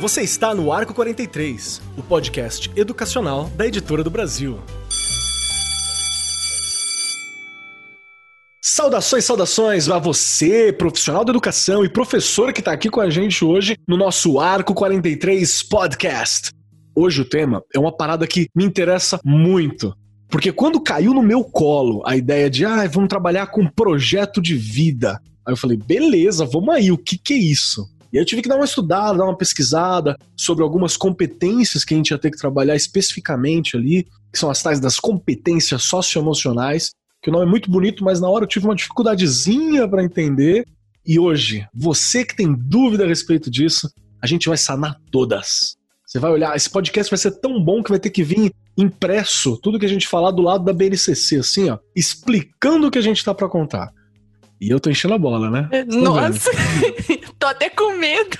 Você está no Arco 43, o podcast educacional da Editora do Brasil. Saudações, saudações a você, profissional da educação e professor que está aqui com a gente hoje no nosso Arco 43 Podcast. Hoje o tema é uma parada que me interessa muito. Porque quando caiu no meu colo a ideia de, ah, vamos trabalhar com projeto de vida. Aí eu falei, beleza, vamos aí, o que, que é isso? E aí eu tive que dar uma estudada, dar uma pesquisada sobre algumas competências que a gente ia ter que trabalhar especificamente ali, que são as tais das competências socioemocionais, que o nome é muito bonito, mas na hora eu tive uma dificuldadezinha para entender. E hoje, você que tem dúvida a respeito disso, a gente vai sanar todas. Você vai olhar, esse podcast vai ser tão bom que vai ter que vir impresso tudo que a gente falar do lado da BNCC, assim, ó, explicando o que a gente tá para contar. E eu tô enchendo a bola, né? Nossa, tô até com medo.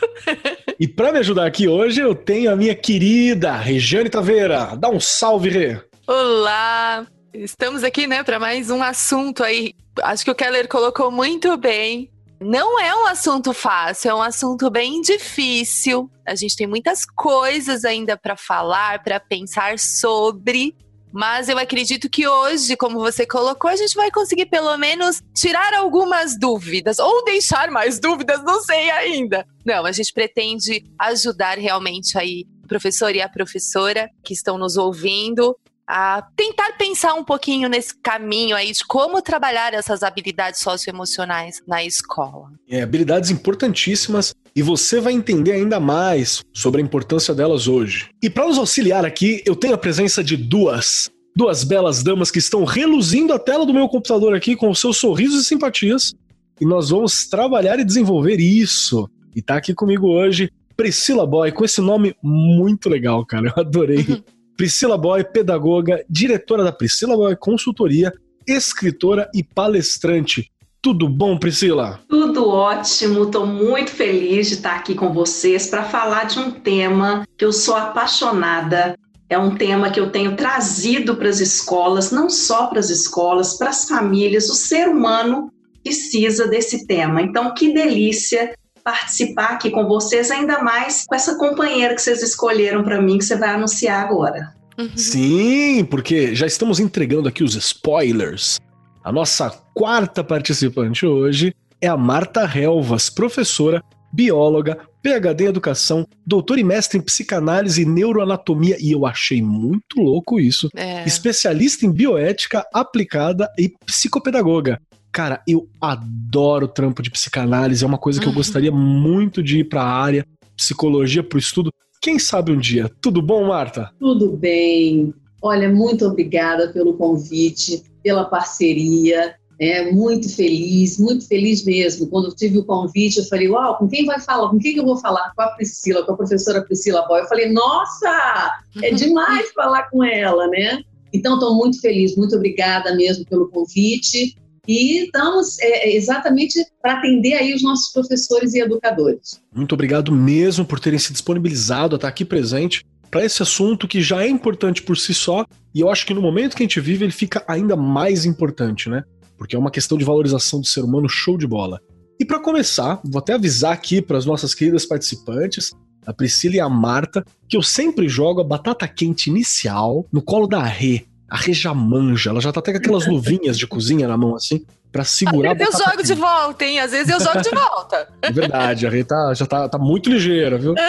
e para me ajudar aqui hoje, eu tenho a minha querida Regiane Taveira. Dá um salve, Rê. Olá, estamos aqui, né, para mais um assunto aí. Acho que o Keller colocou muito bem. Não é um assunto fácil, é um assunto bem difícil. A gente tem muitas coisas ainda para falar, para pensar sobre. Mas eu acredito que hoje, como você colocou, a gente vai conseguir pelo menos tirar algumas dúvidas ou deixar mais dúvidas, não sei ainda. Não, a gente pretende ajudar realmente aí o professor e a professora que estão nos ouvindo a tentar pensar um pouquinho nesse caminho aí de como trabalhar essas habilidades socioemocionais na escola. É, habilidades importantíssimas e você vai entender ainda mais sobre a importância delas hoje. E para nos auxiliar aqui, eu tenho a presença de duas duas belas damas que estão reluzindo a tela do meu computador aqui com seus sorrisos e simpatias. E nós vamos trabalhar e desenvolver isso. E tá aqui comigo hoje Priscila Boy, com esse nome muito legal, cara. Eu adorei. Priscila Boy, pedagoga, diretora da Priscila Boy Consultoria, escritora e palestrante. Tudo bom, Priscila? Tudo ótimo, estou muito feliz de estar aqui com vocês para falar de um tema que eu sou apaixonada. É um tema que eu tenho trazido para as escolas, não só para as escolas, para as famílias. O ser humano precisa desse tema. Então, que delícia participar aqui com vocês, ainda mais com essa companheira que vocês escolheram para mim, que você vai anunciar agora. Uhum. Sim, porque já estamos entregando aqui os spoilers. A nossa quarta participante hoje é a Marta Helvas, professora, bióloga, PhD em educação, doutor e mestre em psicanálise e neuroanatomia, e eu achei muito louco isso. É. Especialista em bioética aplicada e psicopedagoga. Cara, eu adoro trampo de psicanálise, é uma coisa que eu uhum. gostaria muito de ir para a área, psicologia para o estudo. Quem sabe um dia? Tudo bom, Marta? Tudo bem. Olha, muito obrigada pelo convite, pela parceria. É, muito feliz, muito feliz mesmo. Quando eu tive o convite, eu falei, uau, com quem vai falar? Com quem que eu vou falar? Com a Priscila, com a professora Priscila Boy. Eu falei, nossa, é demais falar com ela, né? Então, estou muito feliz, muito obrigada mesmo pelo convite e estamos é, exatamente para atender aí os nossos professores e educadores. Muito obrigado mesmo por terem se disponibilizado a estar aqui presente para esse assunto que já é importante por si só e eu acho que no momento que a gente vive ele fica ainda mais importante, né? Porque é uma questão de valorização do ser humano show de bola. E para começar, vou até avisar aqui para as nossas queridas participantes, a Priscila e a Marta, que eu sempre jogo a batata quente inicial no colo da Rê a Reja manja, ela já tá até com aquelas luvinhas de cozinha na mão assim, para segurar Às vezes eu jogo de volta, hein? Às vezes eu jogo de volta. É verdade, a Rê tá, já tá, tá muito ligeira, viu?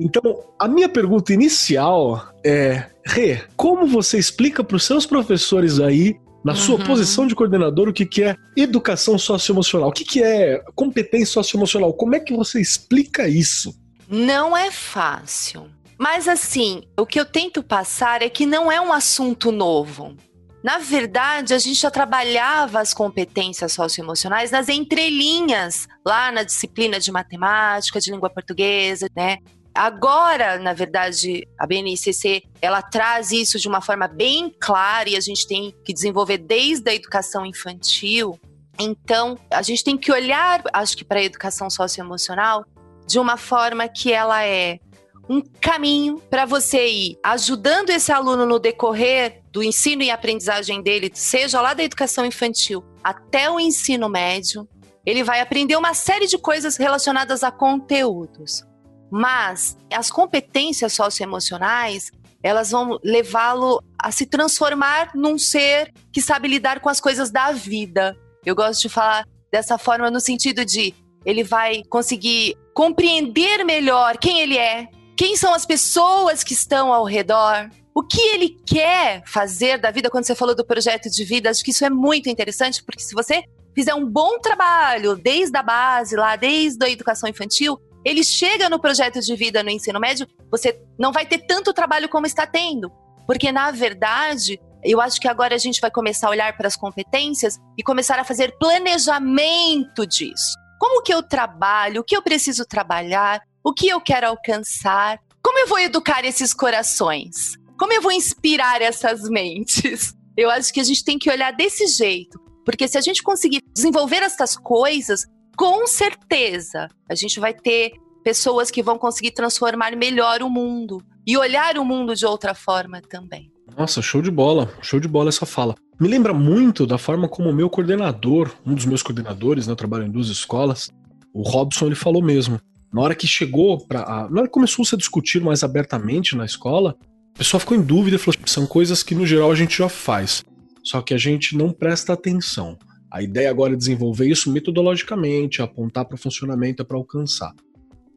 Então, a minha pergunta inicial é: Rê, como você explica para os seus professores aí na sua uhum. posição de coordenador, o que, que é educação socioemocional? O que, que é competência socioemocional? Como é que você explica isso? Não é fácil. Mas assim, o que eu tento passar é que não é um assunto novo. Na verdade, a gente já trabalhava as competências socioemocionais nas entrelinhas, lá na disciplina de matemática, de língua portuguesa, né? Agora, na verdade, a BNCC, ela traz isso de uma forma bem clara e a gente tem que desenvolver desde a educação infantil. Então, a gente tem que olhar, acho que para a educação socioemocional de uma forma que ela é um caminho para você ir ajudando esse aluno no decorrer do ensino e aprendizagem dele, seja lá da educação infantil até o ensino médio, ele vai aprender uma série de coisas relacionadas a conteúdos. Mas as competências socioemocionais, elas vão levá-lo a se transformar num ser que sabe lidar com as coisas da vida. Eu gosto de falar dessa forma no sentido de ele vai conseguir compreender melhor quem ele é, quem são as pessoas que estão ao redor, o que ele quer fazer da vida. Quando você falou do projeto de vida, acho que isso é muito interessante, porque se você fizer um bom trabalho desde a base, lá, desde a educação infantil, ele chega no projeto de vida no ensino médio, você não vai ter tanto trabalho como está tendo. Porque, na verdade, eu acho que agora a gente vai começar a olhar para as competências e começar a fazer planejamento disso. Como que eu trabalho? O que eu preciso trabalhar? O que eu quero alcançar? Como eu vou educar esses corações? Como eu vou inspirar essas mentes? Eu acho que a gente tem que olhar desse jeito. Porque se a gente conseguir desenvolver essas coisas, com certeza a gente vai ter pessoas que vão conseguir transformar melhor o mundo e olhar o mundo de outra forma também. Nossa, show de bola, show de bola essa fala. Me lembra muito da forma como o meu coordenador, um dos meus coordenadores, né, eu trabalho em duas escolas, o Robson, ele falou mesmo. Na hora que chegou para, na hora que começou -se a discutir mais abertamente na escola, o pessoal ficou em dúvida e falou: são coisas que no geral a gente já faz. Só que a gente não presta atenção. A ideia agora é desenvolver isso metodologicamente, apontar para o funcionamento, para alcançar.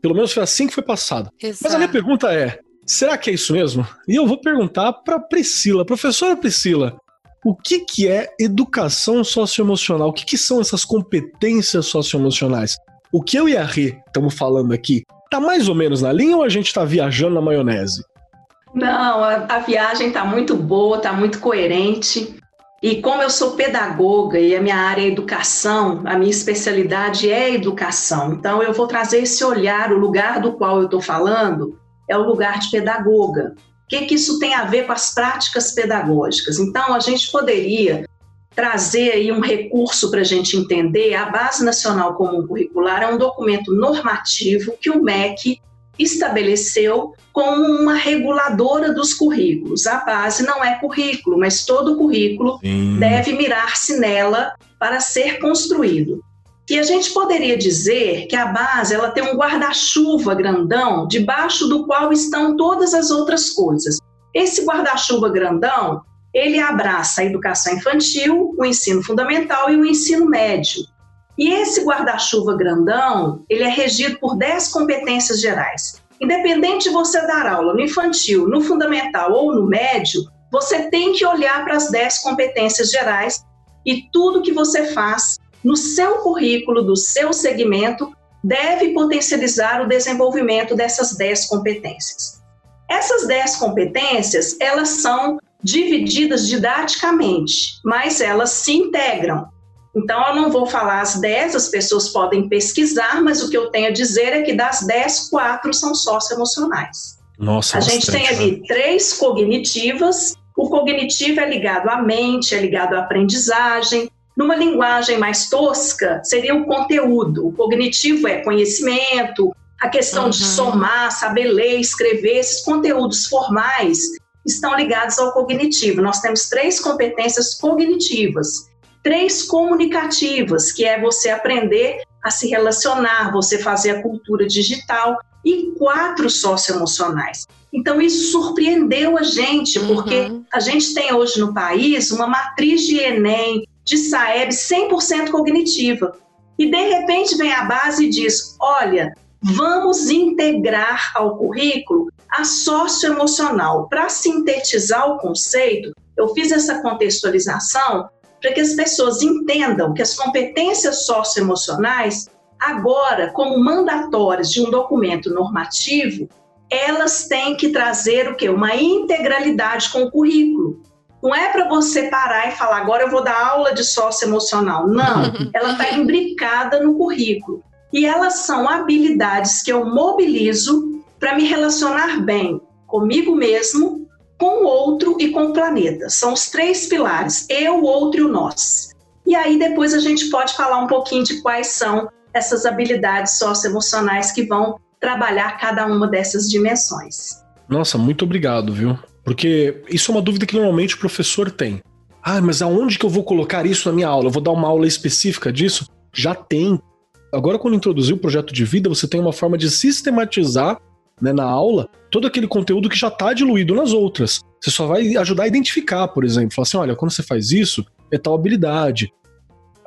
Pelo menos foi assim que foi passado. Exato. Mas a minha pergunta é: será que é isso mesmo? E eu vou perguntar para Priscila, professora Priscila, o que, que é educação socioemocional? O que, que são essas competências socioemocionais? O que eu e a Rê estamos falando aqui, tá mais ou menos na linha ou a gente está viajando na maionese? Não, a, a viagem está muito boa, está muito coerente. E como eu sou pedagoga e a minha área é educação, a minha especialidade é educação. Então eu vou trazer esse olhar, o lugar do qual eu estou falando é o lugar de pedagoga. O que, que isso tem a ver com as práticas pedagógicas? Então a gente poderia trazer aí um recurso para a gente entender. A Base Nacional Comum Curricular é um documento normativo que o MEC estabeleceu como uma reguladora dos currículos. A base não é currículo, mas todo currículo Sim. deve mirar-se nela para ser construído. E a gente poderia dizer que a base ela tem um guarda-chuva grandão debaixo do qual estão todas as outras coisas. Esse guarda-chuva grandão, ele abraça a educação infantil, o ensino fundamental e o ensino médio. E esse guarda-chuva grandão, ele é regido por 10 competências gerais. Independente de você dar aula no infantil, no fundamental ou no médio, você tem que olhar para as 10 competências gerais e tudo que você faz no seu currículo, do seu segmento, deve potencializar o desenvolvimento dessas 10 competências. Essas 10 competências, elas são divididas didaticamente, mas elas se integram. Então, eu não vou falar as 10, as pessoas podem pesquisar, mas o que eu tenho a dizer é que das 10, quatro são socioemocionais. Nossa, a gente tem ali né? três cognitivas. O cognitivo é ligado à mente, é ligado à aprendizagem. Numa linguagem mais tosca, seria o conteúdo. O cognitivo é conhecimento, a questão uhum. de somar, saber ler, escrever, esses conteúdos formais estão ligados ao cognitivo. Nós temos três competências cognitivas três comunicativas, que é você aprender a se relacionar, você fazer a cultura digital, e quatro socioemocionais. Então, isso surpreendeu a gente, porque uhum. a gente tem hoje no país uma matriz de Enem, de Saeb 100% cognitiva. E, de repente, vem a base e diz: olha, vamos integrar ao currículo a socioemocional. Para sintetizar o conceito, eu fiz essa contextualização para que as pessoas entendam que as competências socioemocionais, agora, como mandatórias de um documento normativo, elas têm que trazer o quê? Uma integralidade com o currículo. Não é para você parar e falar, agora eu vou dar aula de socioemocional. Não, ela está imbricada no currículo. E elas são habilidades que eu mobilizo para me relacionar bem comigo mesmo, com o outro e com o planeta. São os três pilares: eu, o outro e o nós. E aí depois a gente pode falar um pouquinho de quais são essas habilidades socioemocionais que vão trabalhar cada uma dessas dimensões. Nossa, muito obrigado, viu? Porque isso é uma dúvida que normalmente o professor tem. Ah, mas aonde que eu vou colocar isso na minha aula? Eu vou dar uma aula específica disso? Já tem. Agora, quando introduziu o projeto de vida, você tem uma forma de sistematizar né, na aula todo aquele conteúdo que já está diluído nas outras. Você só vai ajudar a identificar, por exemplo. Falar assim: olha, quando você faz isso, é tal habilidade.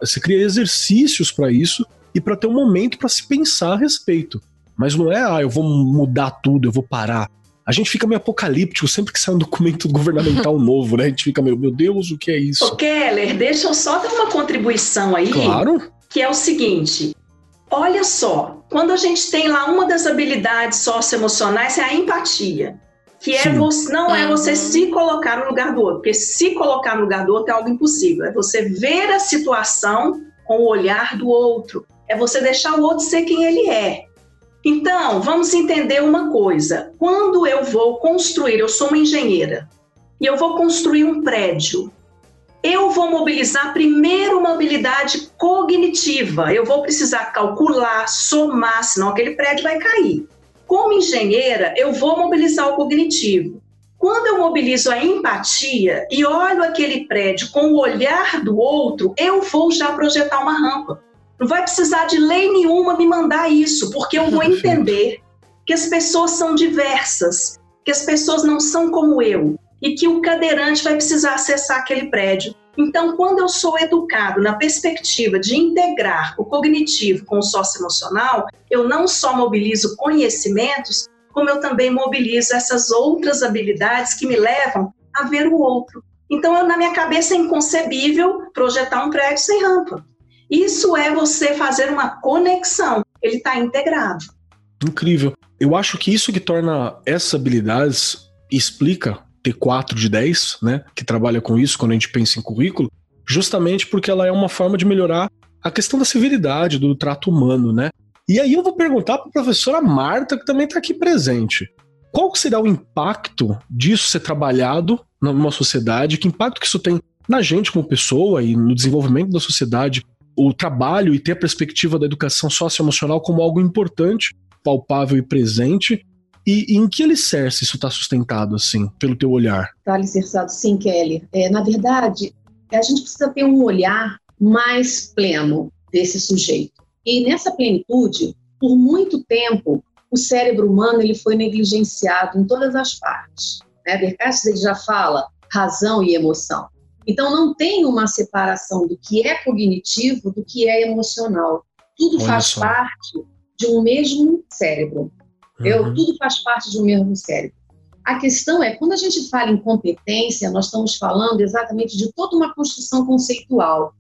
Você cria exercícios para isso e para ter um momento para se pensar a respeito. Mas não é, ah, eu vou mudar tudo, eu vou parar. A gente fica meio apocalíptico sempre que sai um documento governamental novo, né? A gente fica meio, meu Deus, o que é isso? Ô, Keller, deixa eu só dar uma contribuição aí. Claro. Que é o seguinte: olha só, quando a gente tem lá uma das habilidades socioemocionais, é a empatia. Que é você, não é você uhum. se colocar no lugar do outro, porque se colocar no lugar do outro é algo impossível. É você ver a situação com o olhar do outro. É você deixar o outro ser quem ele é. Então, vamos entender uma coisa. Quando eu vou construir, eu sou uma engenheira, e eu vou construir um prédio, eu vou mobilizar primeiro uma habilidade cognitiva. Eu vou precisar calcular, somar, senão aquele prédio vai cair. Como engenheira, eu vou mobilizar o cognitivo. Quando eu mobilizo a empatia e olho aquele prédio com o olhar do outro, eu vou já projetar uma rampa. Não vai precisar de lei nenhuma me mandar isso, porque eu vou entender que as pessoas são diversas, que as pessoas não são como eu e que o cadeirante vai precisar acessar aquele prédio. Então, quando eu sou educado na perspectiva de integrar o cognitivo com o socioemocional, eu não só mobilizo conhecimentos, como eu também mobilizo essas outras habilidades que me levam a ver o outro. Então, eu, na minha cabeça é inconcebível projetar um prédio sem rampa. Isso é você fazer uma conexão. Ele está integrado. Incrível. Eu acho que isso que torna essas habilidades explica ter 4 de 10, né? Que trabalha com isso quando a gente pensa em currículo, justamente porque ela é uma forma de melhorar a questão da civilidade, do trato humano, né? E aí eu vou perguntar para a professora Marta, que também está aqui presente. Qual será o impacto disso ser trabalhado numa sociedade? Que impacto que isso tem na gente como pessoa e no desenvolvimento da sociedade o trabalho e ter a perspectiva da educação socioemocional como algo importante, palpável e presente. E, e em que alicerce isso está sustentado, assim, pelo teu olhar? Está alicerçado, sim, Kelly. É, na verdade, a gente precisa ter um olhar mais pleno desse sujeito. E nessa plenitude, por muito tempo, o cérebro humano ele foi negligenciado em todas as partes. Né? Ele já fala razão e emoção. Então, não tem uma separação do que é cognitivo do que é emocional. Tudo Olha faz só. parte de um mesmo cérebro. Uhum. Tudo faz parte de um mesmo cérebro. A questão é, quando a gente fala em competência, nós estamos falando exatamente de toda uma construção conceitual.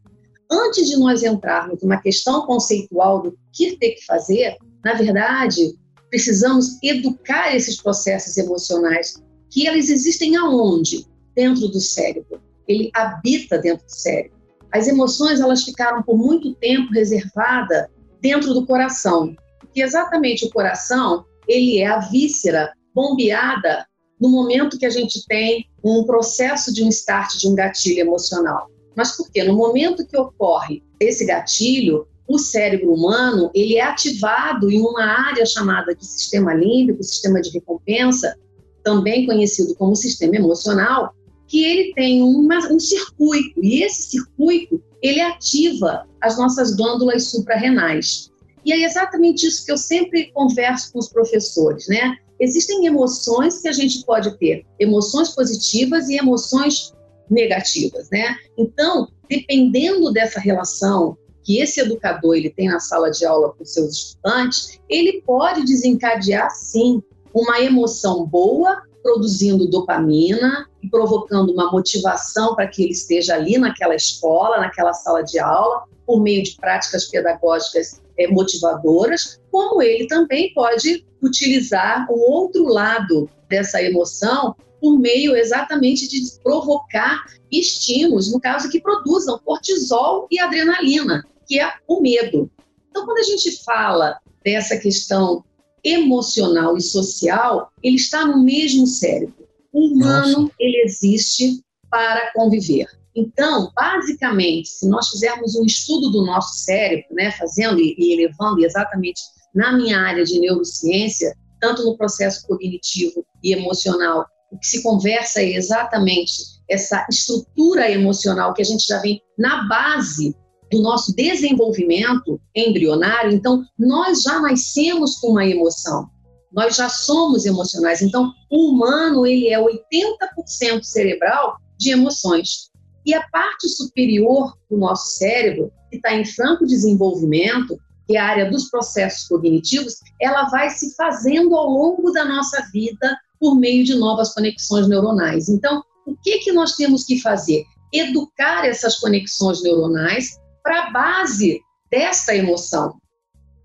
Antes de nós entrarmos numa questão conceitual do que ter que fazer, na verdade, precisamos educar esses processos emocionais, que eles existem aonde? Dentro do cérebro ele habita dentro do cérebro. As emoções elas ficaram por muito tempo reservadas dentro do coração, porque exatamente o coração ele é a víscera bombeada no momento que a gente tem um processo de um start de um gatilho emocional. Mas por quê? No momento que ocorre esse gatilho, o cérebro humano ele é ativado em uma área chamada de sistema límbico, sistema de recompensa, também conhecido como sistema emocional, que ele tem uma, um circuito, e esse circuito, ele ativa as nossas glândulas suprarrenais. E é exatamente isso que eu sempre converso com os professores, né? Existem emoções que a gente pode ter, emoções positivas e emoções negativas, né? Então, dependendo dessa relação que esse educador ele tem na sala de aula com seus estudantes, ele pode desencadear sim uma emoção boa produzindo dopamina e provocando uma motivação para que ele esteja ali naquela escola, naquela sala de aula, por meio de práticas pedagógicas é, motivadoras, como ele também pode utilizar o outro lado dessa emoção por meio exatamente de provocar estímulos, no caso que produzam cortisol e adrenalina, que é o medo. Então, quando a gente fala dessa questão emocional e social, ele está no mesmo cérebro. O humano, Nossa. ele existe para conviver. Então, basicamente, se nós fizermos um estudo do nosso cérebro, né, fazendo e, elevando exatamente na minha área de neurociência, tanto no processo cognitivo e emocional, o que se conversa é exatamente essa estrutura emocional que a gente já vem na base do nosso desenvolvimento embrionário. Então, nós já nascemos com uma emoção. Nós já somos emocionais. Então, o humano, ele é 80% cerebral de emoções. E a parte superior do nosso cérebro, que está em franco desenvolvimento, que é a área dos processos cognitivos, ela vai se fazendo ao longo da nossa vida por meio de novas conexões neuronais. Então, o que, que nós temos que fazer? Educar essas conexões neuronais para a base dessa emoção.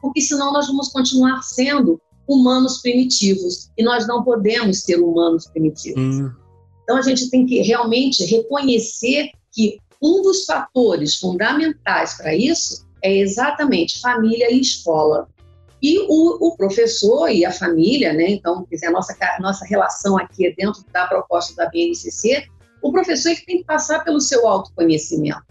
Porque senão nós vamos continuar sendo humanos primitivos e nós não podemos ser humanos primitivos. Hum. Então a gente tem que realmente reconhecer que um dos fatores fundamentais para isso é exatamente família e escola. E o, o, professor e a família, né? Então, a nossa, nossa relação aqui é dentro da proposta da BNCC, o professor que tem que passar pelo seu autoconhecimento.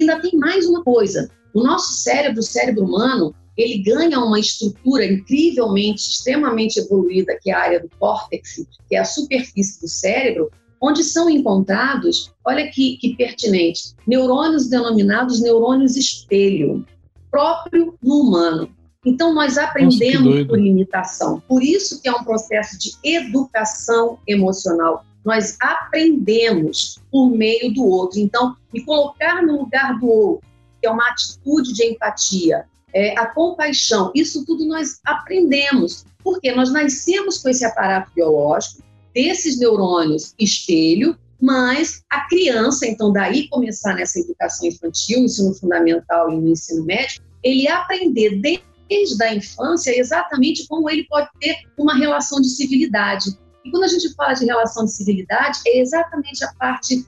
Ainda tem mais uma coisa: o nosso cérebro, o cérebro humano, ele ganha uma estrutura incrivelmente, extremamente evoluída, que é a área do córtex, que é a superfície do cérebro, onde são encontrados, olha que, que pertinente, neurônios denominados neurônios espelho, próprio no humano. Então, nós aprendemos Nossa, por imitação. Por isso que é um processo de educação emocional. Nós aprendemos por meio do outro. Então, me colocar no lugar do outro, que é uma atitude de empatia, é, a compaixão, isso tudo nós aprendemos. Porque nós nascemos com esse aparato biológico, desses neurônios espelho, mas a criança, então daí começar nessa educação infantil, ensino fundamental e no ensino médio, ele aprender desde a infância exatamente como ele pode ter uma relação de civilidade. E quando a gente fala de relação de civilidade, é exatamente a parte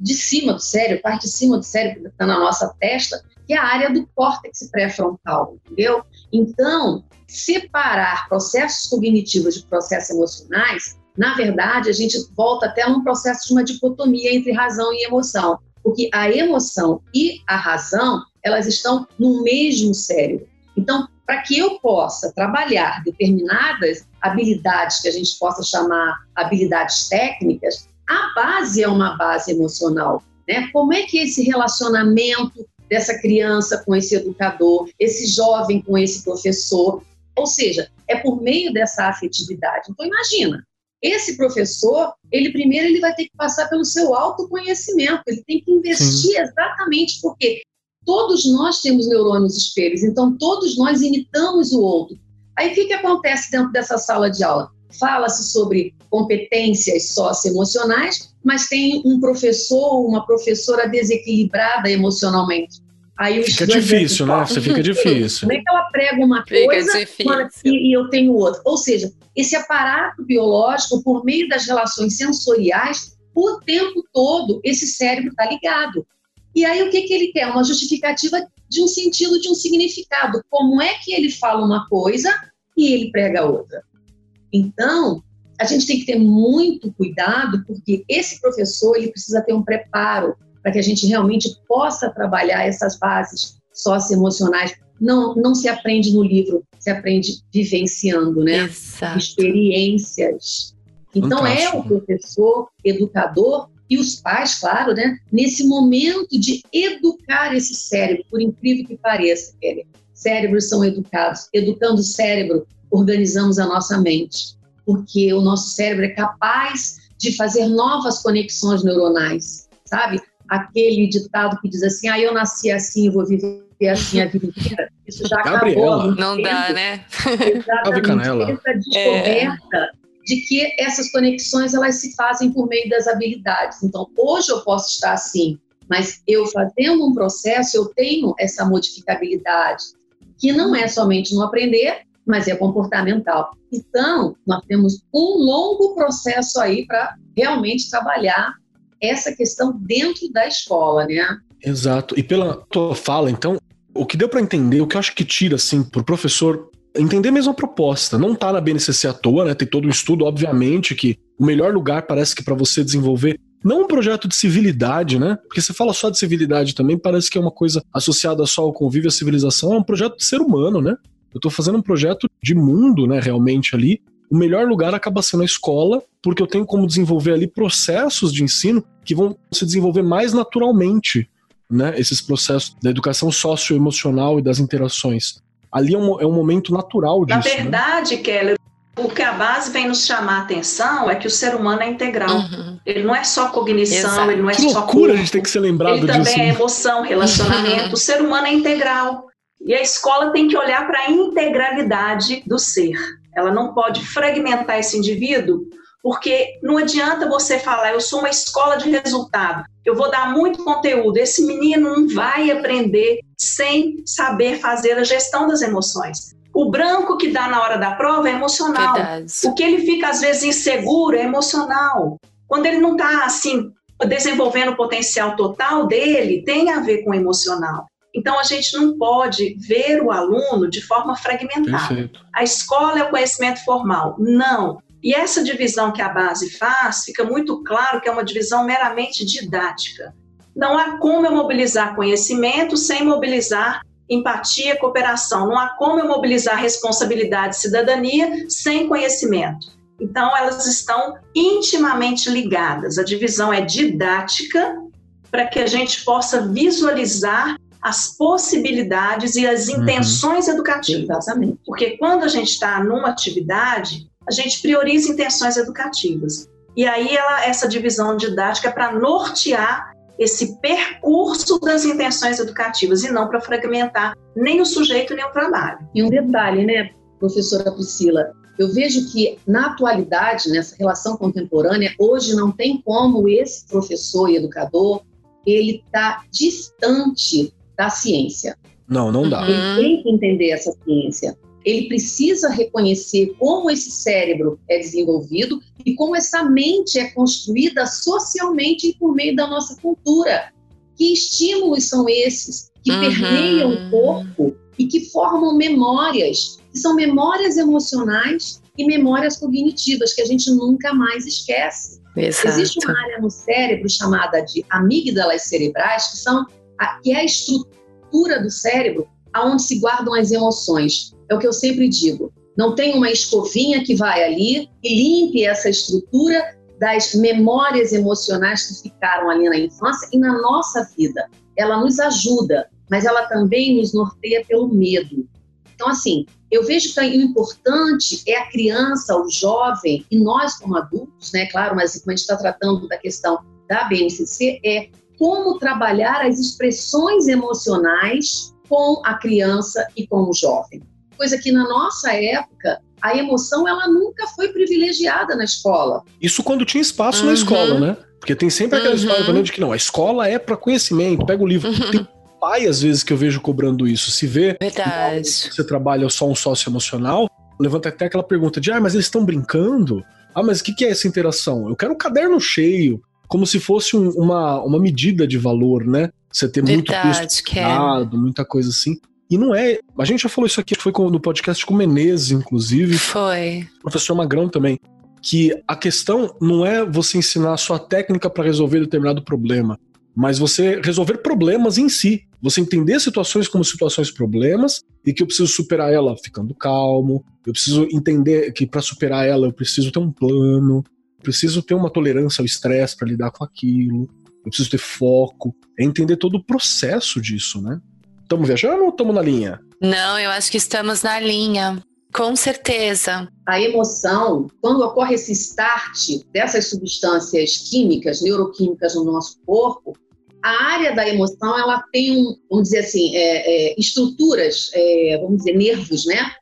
de cima do cérebro, a parte de cima do cérebro que está na nossa testa, que é a área do córtex pré-frontal, entendeu? Então, separar processos cognitivos de processos emocionais, na verdade, a gente volta até num processo de uma dicotomia entre razão e emoção, porque a emoção e a razão, elas estão no mesmo cérebro. Então, para que eu possa trabalhar determinadas habilidades que a gente possa chamar habilidades técnicas, a base é uma base emocional. Né? Como é que esse relacionamento dessa criança com esse educador, esse jovem com esse professor, ou seja, é por meio dessa afetividade. Então imagina, esse professor, ele primeiro ele vai ter que passar pelo seu autoconhecimento, ele tem que investir Sim. exatamente porque Todos nós temos neurônios espelhos, então todos nós imitamos o outro. Aí o que, que acontece dentro dessa sala de aula? Fala-se sobre competências socioemocionais, mas tem um professor, uma professora desequilibrada emocionalmente. Aí fica difícil, né? Você fica difícil. Como é que ela prega uma coisa e, e eu tenho outra? Ou seja, esse aparato biológico, por meio das relações sensoriais, o tempo todo esse cérebro está ligado. E aí o que, que ele quer? Uma justificativa de um sentido, de um significado. Como é que ele fala uma coisa e ele prega outra? Então, a gente tem que ter muito cuidado, porque esse professor ele precisa ter um preparo para que a gente realmente possa trabalhar essas bases socioemocionais. Não, não se aprende no livro, se aprende vivenciando, né? Exato. Experiências. Então, Fantástico. é o professor, educador, e os pais, claro, né, nesse momento de educar esse cérebro, por incrível que pareça, Kelly. Cérebros são educados. Educando o cérebro, organizamos a nossa mente, porque o nosso cérebro é capaz de fazer novas conexões neuronais, sabe? Aquele ditado que diz assim: ah, eu nasci assim, vou viver assim a vida inteira. Isso já Gabriela. acabou. Não dá, né? Exatamente. Essa descoberta é de que essas conexões elas se fazem por meio das habilidades. Então, hoje eu posso estar assim, mas eu fazendo um processo, eu tenho essa modificabilidade, que não é somente no aprender, mas é comportamental. Então, nós temos um longo processo aí para realmente trabalhar essa questão dentro da escola, né? Exato. E pela tua fala, então, o que deu para entender, o que eu acho que tira assim para o professor entender mesmo a proposta. Não tá na BNCC à toa, né? Tem todo um estudo, obviamente, que o melhor lugar parece que para você desenvolver não um projeto de civilidade, né? Porque você fala só de civilidade também, parece que é uma coisa associada só ao convívio, à civilização, é um projeto de ser humano, né? Eu tô fazendo um projeto de mundo, né, realmente ali, o melhor lugar acaba sendo a escola, porque eu tenho como desenvolver ali processos de ensino que vão se desenvolver mais naturalmente, né? Esses processos da educação socioemocional e das interações. Ali é um, é um momento natural disso. Na né? verdade, né? Keller, o que a base vem nos chamar a atenção é que o ser humano é integral. Uhum. Ele não é só cognição, Exato. ele não é que só loucura corpo. a gente tem que ser lembrado ele disso. Ele também é emoção, relacionamento. Uhum. O ser humano é integral. E a escola tem que olhar para a integralidade do ser. Ela não pode fragmentar esse indivíduo, porque não adianta você falar, eu sou uma escola de resultado, eu vou dar muito conteúdo. Esse menino não vai aprender sem saber fazer a gestão das emoções. O branco que dá na hora da prova é emocional. Verdade. O que ele fica às vezes inseguro é emocional. Quando ele não está assim desenvolvendo o potencial total dele, tem a ver com o emocional. Então a gente não pode ver o aluno de forma fragmentada. Perfeito. A escola é o conhecimento formal. Não. E essa divisão que a base faz, fica muito claro que é uma divisão meramente didática. Não há como eu mobilizar conhecimento sem mobilizar empatia, cooperação. Não há como eu mobilizar responsabilidade e cidadania sem conhecimento. Então, elas estão intimamente ligadas. A divisão é didática para que a gente possa visualizar as possibilidades e as uhum. intenções uhum. educativas. Exatamente. Porque quando a gente está numa atividade, a gente prioriza intenções educativas. E aí ela, essa divisão didática é para nortear esse percurso das intenções educativas e não para fragmentar nem o sujeito nem o trabalho. E um detalhe, né, professora Priscila? Eu vejo que na atualidade, nessa relação contemporânea, hoje não tem como esse professor e educador ele está distante da ciência. Não, não dá. Ele tem que entender essa ciência ele precisa reconhecer como esse cérebro é desenvolvido e como essa mente é construída socialmente e por meio da nossa cultura. Que estímulos são esses que uhum. permeiam o corpo e que formam memórias, que são memórias emocionais e memórias cognitivas que a gente nunca mais esquece. Exato. Existe uma área no cérebro chamada de amígdalas cerebrais, que são que é a estrutura do cérebro aonde se guardam as emoções. É o que eu sempre digo. Não tem uma escovinha que vai ali e limpe essa estrutura das memórias emocionais que ficaram ali na infância e na nossa vida. Ela nos ajuda, mas ela também nos norteia pelo medo. Então, assim, eu vejo que o importante é a criança, o jovem, e nós como adultos, né, claro, mas como a gente está tratando da questão da BNCC, é como trabalhar as expressões emocionais com a criança e com o jovem coisa que na nossa época a emoção ela nunca foi privilegiada na escola. Isso quando tinha espaço uhum. na escola, né? Porque tem sempre aquela uhum. história também de que não, a escola é para conhecimento, pega o livro. Uhum. Tem pai às vezes que eu vejo cobrando isso. Se vê Verdade. você trabalha só um sócio emocional, levanta até aquela pergunta de ah, mas eles estão brincando? Ah, mas o que, que é essa interação? Eu quero um caderno cheio, como se fosse um, uma, uma medida de valor, né? Você ter Verdade, muito custo, muita coisa assim. E não é. A gente já falou isso aqui, foi no podcast com o Menezes, inclusive. Foi. Professor Magrão também. Que a questão não é você ensinar a sua técnica para resolver determinado problema, mas você resolver problemas em si. Você entender situações como situações problemas e que eu preciso superar ela ficando calmo. Eu preciso entender que para superar ela eu preciso ter um plano, preciso ter uma tolerância ao estresse para lidar com aquilo. Eu preciso ter foco. É entender todo o processo disso, né? Estamos viajando ou estamos na linha? Não, eu acho que estamos na linha. Com certeza. A emoção, quando ocorre esse start dessas substâncias químicas, neuroquímicas no nosso corpo, a área da emoção ela tem, vamos dizer assim, é, é, estruturas, é, vamos dizer, nervos, né?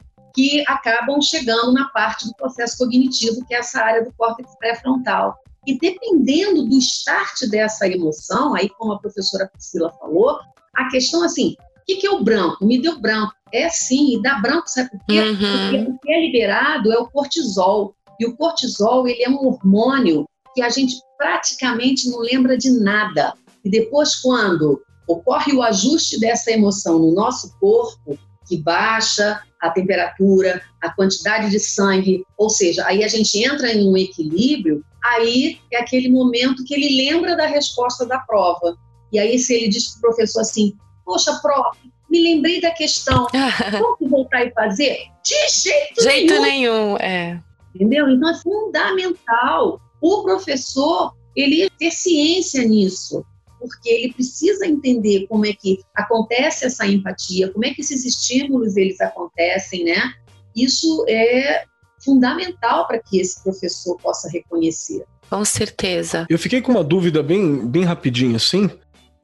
Que acabam chegando na parte do processo cognitivo, que é essa área do córtex pré-frontal. E dependendo do start dessa emoção, aí como a professora Priscila falou, a questão assim, que, que é o branco? Me deu branco. É sim, e dá branco, sabe por quê? Uhum. Porque o que é liberado é o cortisol. E o cortisol, ele é um hormônio que a gente praticamente não lembra de nada. E depois, quando ocorre o ajuste dessa emoção no nosso corpo, que baixa a temperatura, a quantidade de sangue, ou seja, aí a gente entra em um equilíbrio, aí é aquele momento que ele lembra da resposta da prova. E aí, se ele diz para o professor assim, Poxa, prof, me lembrei da questão. Vamos voltar e fazer? De jeito, jeito nenhum. nenhum. É. Entendeu? Então é fundamental o professor ele ter ciência nisso, porque ele precisa entender como é que acontece essa empatia, como é que esses estímulos eles acontecem, né? Isso é fundamental para que esse professor possa reconhecer. Com certeza. Eu fiquei com uma dúvida bem, bem rapidinho, assim,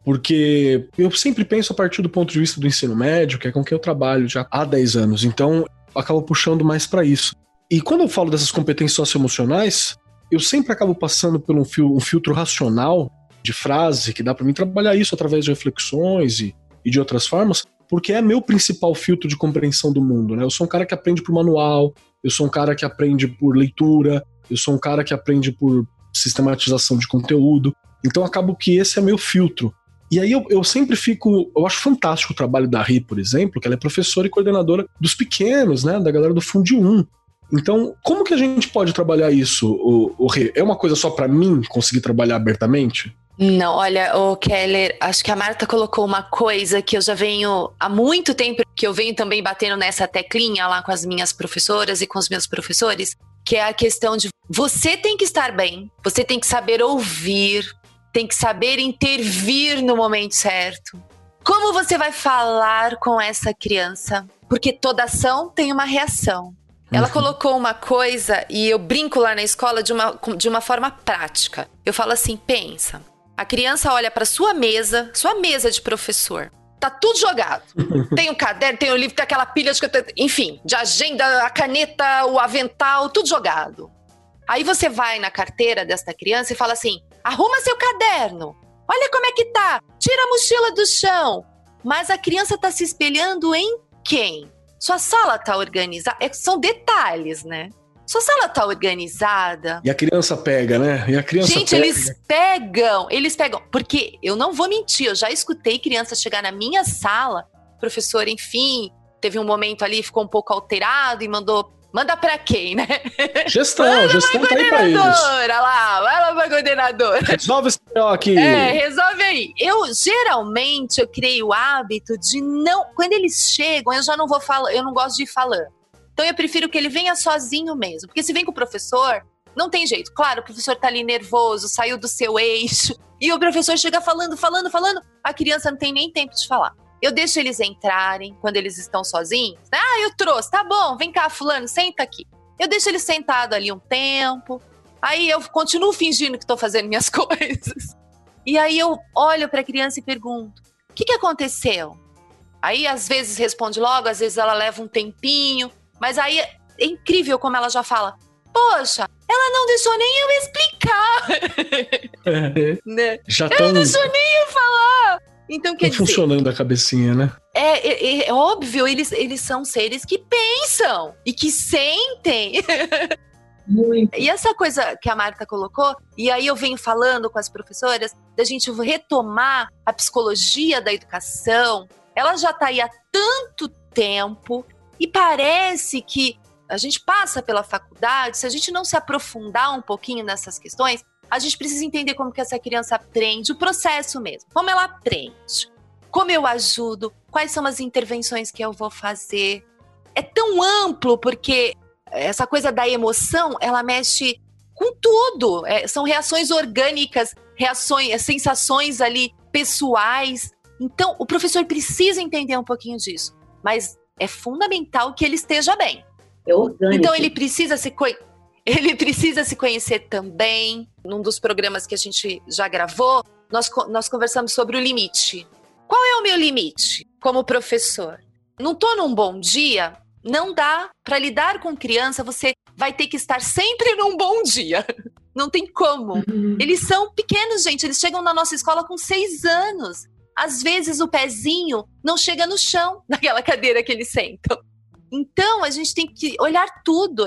porque eu sempre penso a partir do ponto de vista do ensino médio, que é com quem eu trabalho já há 10 anos, então acabo puxando mais para isso. E quando eu falo dessas competências socioemocionais, eu sempre acabo passando por um, fil um filtro racional de frase, que dá para mim trabalhar isso através de reflexões e, e de outras formas, porque é meu principal filtro de compreensão do mundo, né? Eu sou um cara que aprende por manual, eu sou um cara que aprende por leitura, eu sou um cara que aprende por sistematização de conteúdo. Então acabo que esse é meu filtro. E aí eu, eu, sempre fico. Eu acho fantástico o trabalho da Ri, por exemplo, que ela é professora e coordenadora dos pequenos, né? Da galera do Fundi 1. Então, como que a gente pode trabalhar isso, o, o Rê? É uma coisa só para mim conseguir trabalhar abertamente? Não, olha, o Keller, acho que a Marta colocou uma coisa que eu já venho há muito tempo, que eu venho também batendo nessa teclinha lá com as minhas professoras e com os meus professores, que é a questão de você tem que estar bem, você tem que saber ouvir, tem que saber intervir no momento certo. Como você vai falar com essa criança? Porque toda ação tem uma reação. Ela uhum. colocou uma coisa e eu brinco lá na escola de uma, de uma forma prática. Eu falo assim: pensa. A criança olha para sua mesa, sua mesa de professor. Tá tudo jogado. tem o um caderno, tem o um livro, tem aquela pilha de. Enfim, de agenda, a caneta, o avental, tudo jogado. Aí você vai na carteira desta criança e fala assim: arruma seu caderno. Olha como é que tá. Tira a mochila do chão. Mas a criança tá se espelhando em quem? Sua sala tá organizada. É, são detalhes, né? Sua sala tá organizada. E a criança pega, né? E a criança Gente, pega. eles pegam, eles pegam. Porque eu não vou mentir, eu já escutei criança chegar na minha sala, professor, enfim, teve um momento ali, ficou um pouco alterado e mandou Manda pra quem, né? Gestão, Manda gestão tá aí pra eles. lá, vai lá pra coordenadora. Resolve esse aqui. É, resolve aí. Eu, geralmente, eu criei o hábito de não... Quando eles chegam, eu já não vou falar, eu não gosto de ir falando. Então, eu prefiro que ele venha sozinho mesmo. Porque se vem com o professor, não tem jeito. Claro, o professor tá ali nervoso, saiu do seu eixo. E o professor chega falando, falando, falando. A criança não tem nem tempo de falar. Eu deixo eles entrarem quando eles estão sozinhos. Ah, eu trouxe, tá bom, vem cá, fulano, senta aqui. Eu deixo eles sentados ali um tempo. Aí eu continuo fingindo que estou fazendo minhas coisas. E aí eu olho para a criança e pergunto: o que, que aconteceu? Aí às vezes responde logo, às vezes ela leva um tempinho. Mas aí é incrível como ela já fala: Poxa, ela não deixou nem eu explicar. É, né? Já ela não deixou nem eu falar. Então, quer dizer, funcionando a cabecinha, né? É, é, é, óbvio, eles, eles são seres que pensam e que sentem. Muito. E essa coisa que a Marta colocou, e aí eu venho falando com as professoras, da gente retomar a psicologia da educação, ela já está aí há tanto tempo e parece que a gente passa pela faculdade, se a gente não se aprofundar um pouquinho nessas questões, a gente precisa entender como que essa criança aprende, o processo mesmo, como ela aprende, como eu ajudo, quais são as intervenções que eu vou fazer. É tão amplo porque essa coisa da emoção, ela mexe com tudo. É, são reações orgânicas, reações, sensações ali pessoais. Então, o professor precisa entender um pouquinho disso, mas é fundamental que ele esteja bem. É orgânico. Então, ele precisa se ele precisa se conhecer também. Num dos programas que a gente já gravou, nós, nós conversamos sobre o limite. Qual é o meu limite como professor? Não estou num bom dia? Não dá. Para lidar com criança, você vai ter que estar sempre num bom dia. Não tem como. Uhum. Eles são pequenos, gente. Eles chegam na nossa escola com seis anos. Às vezes o pezinho não chega no chão daquela cadeira que eles sentam. Então a gente tem que olhar tudo.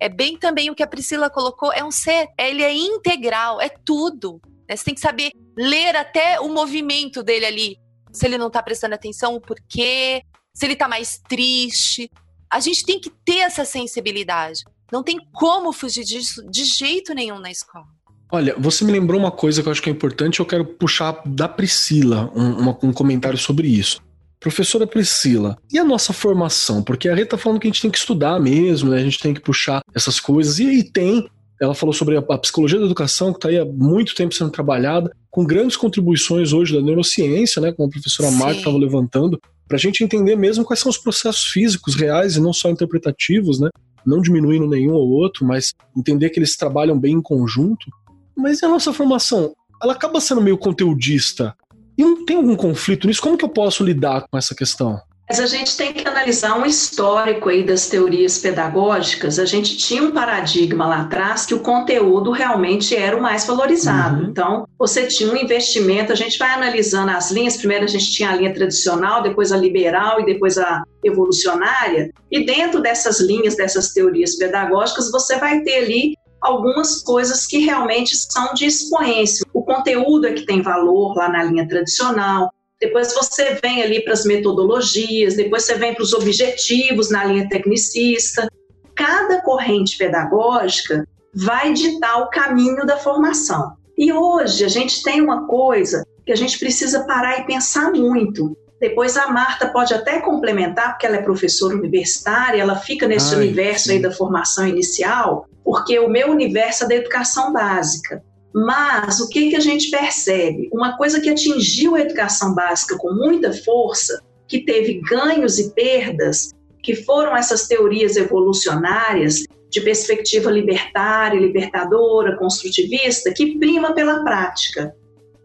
É bem também o que a Priscila colocou, é um ser, ele é integral, é tudo. Né? Você tem que saber ler até o movimento dele ali. Se ele não tá prestando atenção, o porquê, se ele tá mais triste. A gente tem que ter essa sensibilidade. Não tem como fugir disso de jeito nenhum na escola. Olha, você me lembrou uma coisa que eu acho que é importante, eu quero puxar da Priscila um, um comentário sobre isso. Professora Priscila, e a nossa formação? Porque a Rita tá falando que a gente tem que estudar mesmo, né? A gente tem que puxar essas coisas, e, e tem. Ela falou sobre a, a psicologia da educação, que está aí há muito tempo sendo trabalhada, com grandes contribuições hoje da neurociência, né? Como a professora Marta estava levantando, para a gente entender mesmo quais são os processos físicos reais e não só interpretativos, né? Não diminuindo nenhum ou outro, mas entender que eles trabalham bem em conjunto. Mas e a nossa formação? Ela acaba sendo meio conteudista e não tem algum conflito nisso? Como que eu posso lidar com essa questão? Mas a gente tem que analisar um histórico aí das teorias pedagógicas. A gente tinha um paradigma lá atrás que o conteúdo realmente era o mais valorizado. Uhum. Então, você tinha um investimento, a gente vai analisando as linhas. Primeiro a gente tinha a linha tradicional, depois a liberal e depois a evolucionária. E dentro dessas linhas, dessas teorias pedagógicas, você vai ter ali algumas coisas que realmente são de expoência. O conteúdo é que tem valor lá na linha tradicional. Depois você vem ali para as metodologias, depois você vem para os objetivos na linha tecnicista. Cada corrente pedagógica vai ditar o caminho da formação. E hoje a gente tem uma coisa que a gente precisa parar e pensar muito. Depois a Marta pode até complementar, porque ela é professora universitária, ela fica nesse Ai, universo sim. aí da formação inicial porque o meu universo é da educação básica. Mas o que, que a gente percebe? Uma coisa que atingiu a educação básica com muita força, que teve ganhos e perdas, que foram essas teorias evolucionárias de perspectiva libertária, libertadora, construtivista, que prima pela prática.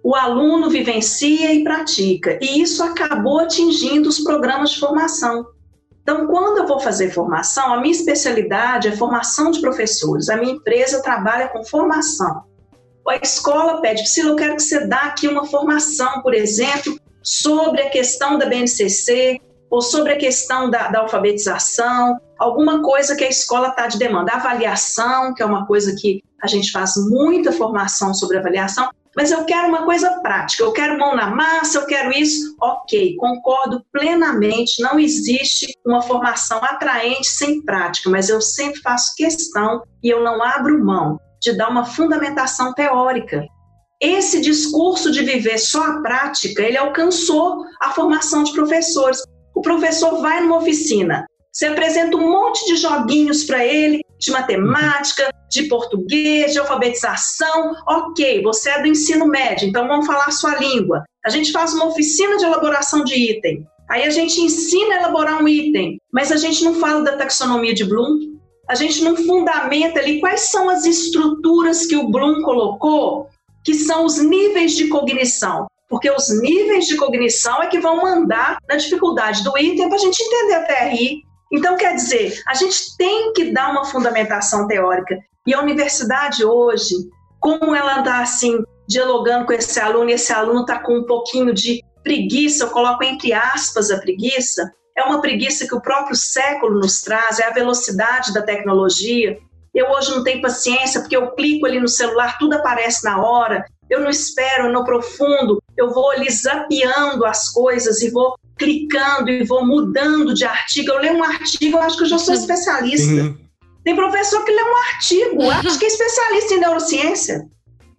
O aluno vivencia e pratica, e isso acabou atingindo os programas de formação. Então, quando eu vou fazer formação, a minha especialidade é formação de professores. A minha empresa trabalha com formação. A escola pede, Priscila, eu quero que você dê aqui uma formação, por exemplo, sobre a questão da BNCC ou sobre a questão da, da alfabetização, alguma coisa que a escola está de demanda. Avaliação, que é uma coisa que a gente faz muita formação sobre avaliação mas eu quero uma coisa prática, eu quero mão na massa, eu quero isso. Ok, concordo plenamente, não existe uma formação atraente sem prática, mas eu sempre faço questão e eu não abro mão de dar uma fundamentação teórica. Esse discurso de viver só a prática, ele alcançou a formação de professores. O professor vai numa oficina, você apresenta um monte de joguinhos para ele, de matemática, de português, de alfabetização. Ok, você é do ensino médio, então vamos falar a sua língua. A gente faz uma oficina de elaboração de item. Aí a gente ensina a elaborar um item, mas a gente não fala da taxonomia de Bloom, a gente não fundamenta ali quais são as estruturas que o Bloom colocou, que são os níveis de cognição. Porque os níveis de cognição é que vão mandar na dificuldade do item para a gente entender a TRI. Então, quer dizer, a gente tem que dar uma fundamentação teórica. E a universidade hoje, como ela está assim, dialogando com esse aluno, e esse aluno está com um pouquinho de preguiça, eu coloco entre aspas a preguiça, é uma preguiça que o próprio século nos traz, é a velocidade da tecnologia. Eu hoje não tenho paciência porque eu clico ali no celular, tudo aparece na hora, eu não espero, no profundo, eu vou ali zapeando as coisas e vou clicando e vou mudando de artigo. Eu leio um artigo, eu acho que eu já sou especialista. Uhum. Tem professor que lê um artigo, acho que é especialista em neurociência.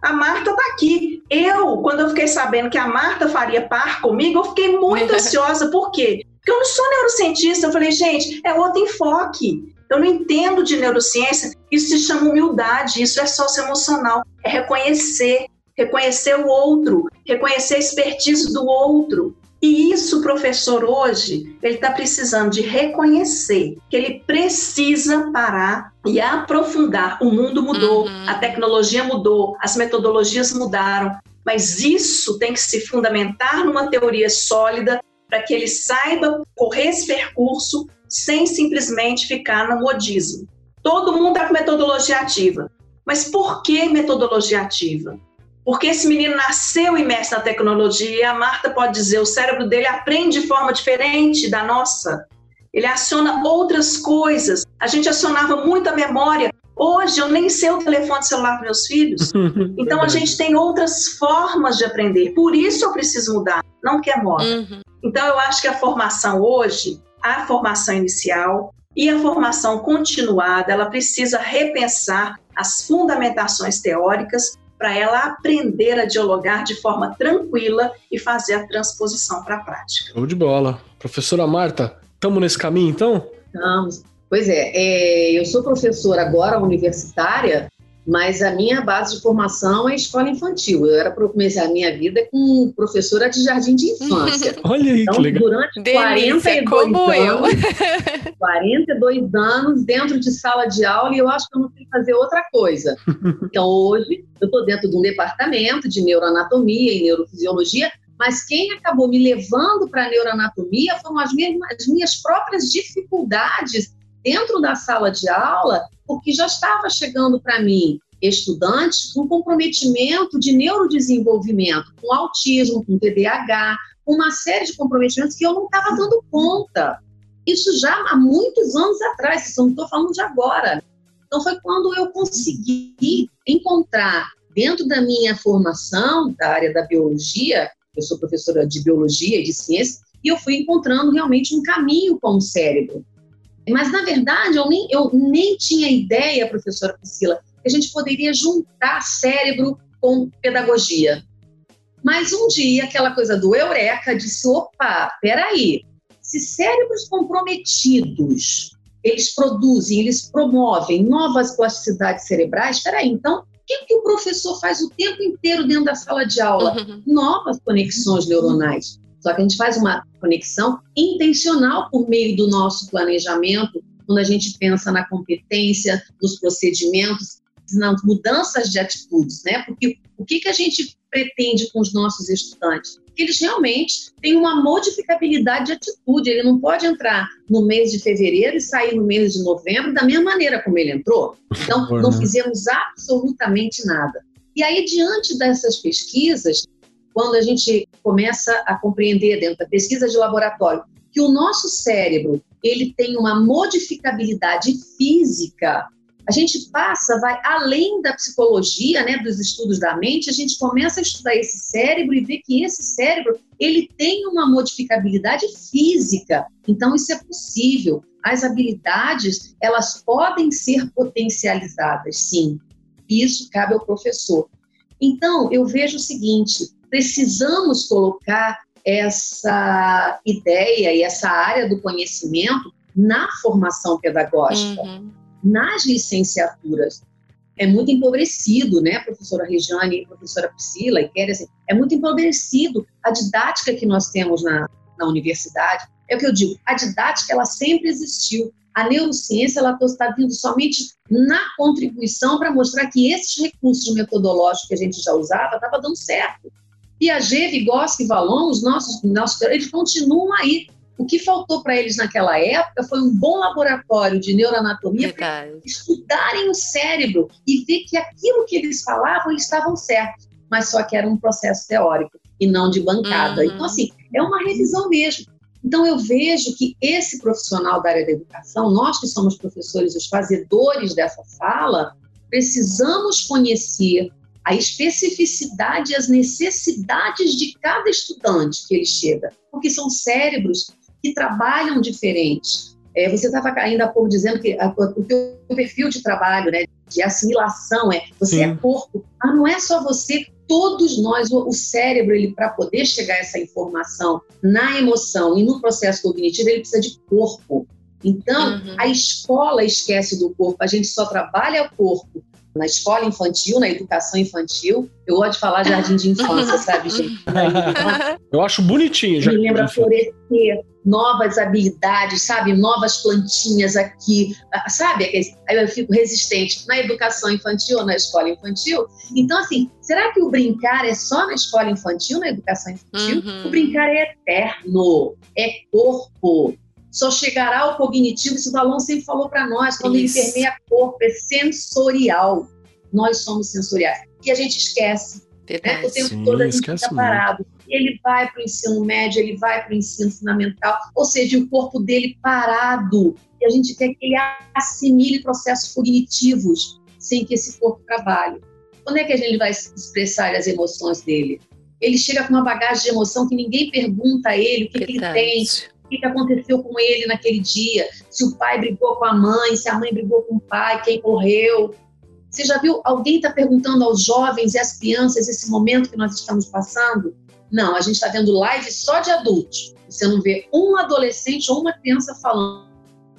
A Marta está aqui. Eu, quando eu fiquei sabendo que a Marta faria par comigo, eu fiquei muito ansiosa. Por quê? Porque eu não sou neurocientista. Eu falei, gente, é outro enfoque. Eu não entendo de neurociência. Isso se chama humildade, isso é socioemocional. É reconhecer, reconhecer o outro, reconhecer a expertise do outro. E isso, o professor, hoje, ele está precisando de reconhecer que ele precisa parar e aprofundar. O mundo mudou, uhum. a tecnologia mudou, as metodologias mudaram, mas isso tem que se fundamentar numa teoria sólida para que ele saiba correr esse percurso sem simplesmente ficar no modismo. Todo mundo está com metodologia ativa. Mas por que metodologia ativa? Porque esse menino nasceu imerso na tecnologia e a Marta pode dizer, o cérebro dele aprende de forma diferente da nossa. Ele aciona outras coisas. A gente acionava muito a memória. Hoje eu nem sei o telefone celular para meus filhos. Então a gente tem outras formas de aprender. Por isso eu preciso mudar, não que é moda. Uhum. Então eu acho que a formação hoje, a formação inicial e a formação continuada, ela precisa repensar as fundamentações teóricas para ela aprender a dialogar de forma tranquila e fazer a transposição para a prática. Show de bola. Professora Marta, estamos nesse caminho então? Estamos. Pois é, é, eu sou professora agora universitária mas a minha base de formação é escola infantil. Eu era comecei a minha vida com professora de jardim de infância. Olha aí, então, que legal. durante Delícia, 42 como anos, eu. 42 anos dentro de sala de aula e eu acho que eu não sei fazer outra coisa. Então, hoje, eu estou dentro de um departamento de neuroanatomia e neurofisiologia, mas quem acabou me levando para a neuroanatomia foram as minhas, as minhas próprias dificuldades dentro da sala de aula, porque já estava chegando para mim estudantes com comprometimento de neurodesenvolvimento, com autismo, com TDAH, uma série de comprometimentos que eu não estava dando conta. Isso já há muitos anos atrás, isso não estou falando de agora. Então foi quando eu consegui encontrar dentro da minha formação da área da biologia, eu sou professora de biologia e de ciência, e eu fui encontrando realmente um caminho com o cérebro. Mas, na verdade, eu nem, eu nem tinha ideia, professora Priscila, que a gente poderia juntar cérebro com pedagogia. Mas um dia, aquela coisa do eureka disse: opa, peraí, se cérebros comprometidos eles produzem, eles promovem novas plasticidades cerebrais, peraí, então o que, que o professor faz o tempo inteiro dentro da sala de aula? Uhum. Novas conexões neuronais. Só que a gente faz uma conexão intencional por meio do nosso planejamento, quando a gente pensa na competência, nos procedimentos, nas mudanças de atitudes, né? Porque o que, que a gente pretende com os nossos estudantes? Que eles realmente tenham uma modificabilidade de atitude. Ele não pode entrar no mês de fevereiro e sair no mês de novembro da mesma maneira como ele entrou. Então, não fizemos absolutamente nada. E aí, diante dessas pesquisas, quando a gente começa a compreender dentro da pesquisa de laboratório que o nosso cérebro ele tem uma modificabilidade física, a gente passa, vai além da psicologia, né, dos estudos da mente, a gente começa a estudar esse cérebro e ver que esse cérebro ele tem uma modificabilidade física. Então isso é possível. As habilidades elas podem ser potencializadas, sim. Isso cabe ao professor. Então eu vejo o seguinte: precisamos colocar essa ideia e essa área do conhecimento na formação pedagógica, uhum. nas licenciaturas. É muito empobrecido, né, professora Regiane, professora Priscila e Kéria, assim, é muito empobrecido a didática que nós temos na, na universidade. É o que eu digo, a didática ela sempre existiu. A neurociência ela está vindo somente na contribuição para mostrar que esses recursos metodológicos que a gente já usava estava dando certo. Piaget, Vygotsky, Vallon, os nossos, nossos eles continuam aí. O que faltou para eles naquela época foi um bom laboratório de neuroanatomia para estudarem o cérebro e ver que aquilo que eles falavam eles estavam certos, mas só que era um processo teórico e não de bancada. Uhum. Então, assim, é uma revisão mesmo. Então, eu vejo que esse profissional da área da educação, nós que somos professores, os fazedores dessa fala, precisamos conhecer a especificidade e as necessidades de cada estudante que ele chega, porque são cérebros que trabalham diferente. É, você estava ainda há pouco dizendo que a, o teu perfil de trabalho, né, de assimilação, é você é Sim. é corpo, mas não é só você, todos nós, o, o cérebro, ele para poder chegar a essa informação na emoção e no processo cognitivo, ele precisa de corpo. Então, uhum. a escola esquece do corpo, a gente só trabalha o corpo na escola infantil, na educação infantil. Eu gosto de falar jardim de infância, sabe, gente? Eu acho bonitinho. Já Me lembra florescer, novas habilidades, sabe? Novas plantinhas aqui, ah, sabe? Aí eu fico resistente na educação infantil ou na escola infantil. Então, assim, será que o brincar é só na escola infantil, na educação infantil? Uhum. O brincar é eterno, é corpo, só chegará ao cognitivo, isso o Valon sempre falou para nós, quando isso. ele permeia corpo, é sensorial. Nós somos sensoriais. E a gente esquece. Né? O tempo Sim, todo a gente fica parado. Ele vai para o ensino médio, ele vai para o ensino fundamental, ou seja, o corpo dele parado. E a gente quer que ele assimile processos cognitivos sem que esse corpo trabalhe. Quando é que a gente vai expressar as emoções dele? Ele chega com uma bagagem de emoção que ninguém pergunta a ele o que, que ele tem, o que aconteceu com ele naquele dia, se o pai brigou com a mãe, se a mãe brigou com o pai, quem morreu, Você já viu alguém está perguntando aos jovens e às crianças esse momento que nós estamos passando? Não, a gente está vendo live só de adultos. Você não vê um adolescente ou uma criança falando.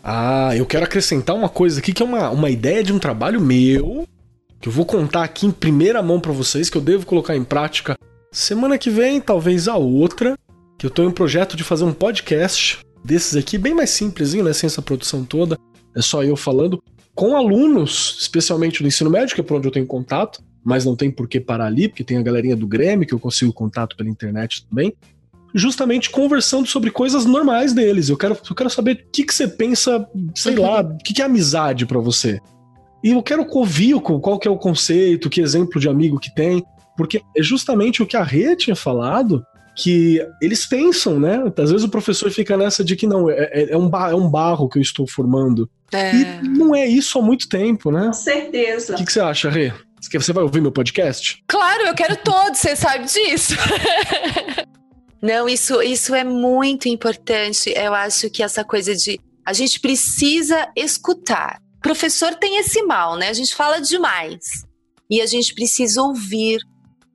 Ah, eu quero acrescentar uma coisa aqui que é uma, uma ideia de um trabalho meu, que eu vou contar aqui em primeira mão para vocês, que eu devo colocar em prática semana que vem, talvez a outra, que eu tô em um projeto de fazer um podcast desses aqui, bem mais simplesinho, né, sem essa produção toda, é só eu falando, com alunos, especialmente do ensino médio, que é por onde eu tenho contato, mas não tem por que parar ali, porque tem a galerinha do Grêmio que eu consigo contato pela internet também, justamente conversando sobre coisas normais deles. Eu quero, eu quero saber o que, que você pensa, sei lá, o que, que é amizade para você. E eu quero ouvir qual que é o conceito, que exemplo de amigo que tem, porque é justamente o que a Rê tinha falado, que eles pensam, né? Às vezes o professor fica nessa de que não, é, é, é um, é um barro que eu estou formando. É. E não é isso há muito tempo, né? Com certeza. O que, que você acha, Rê? Você vai ouvir meu podcast? Claro, eu quero todos, você sabe disso. Não, isso, isso é muito importante. Eu acho que essa coisa de a gente precisa escutar. O professor tem esse mal, né? A gente fala demais. E a gente precisa ouvir.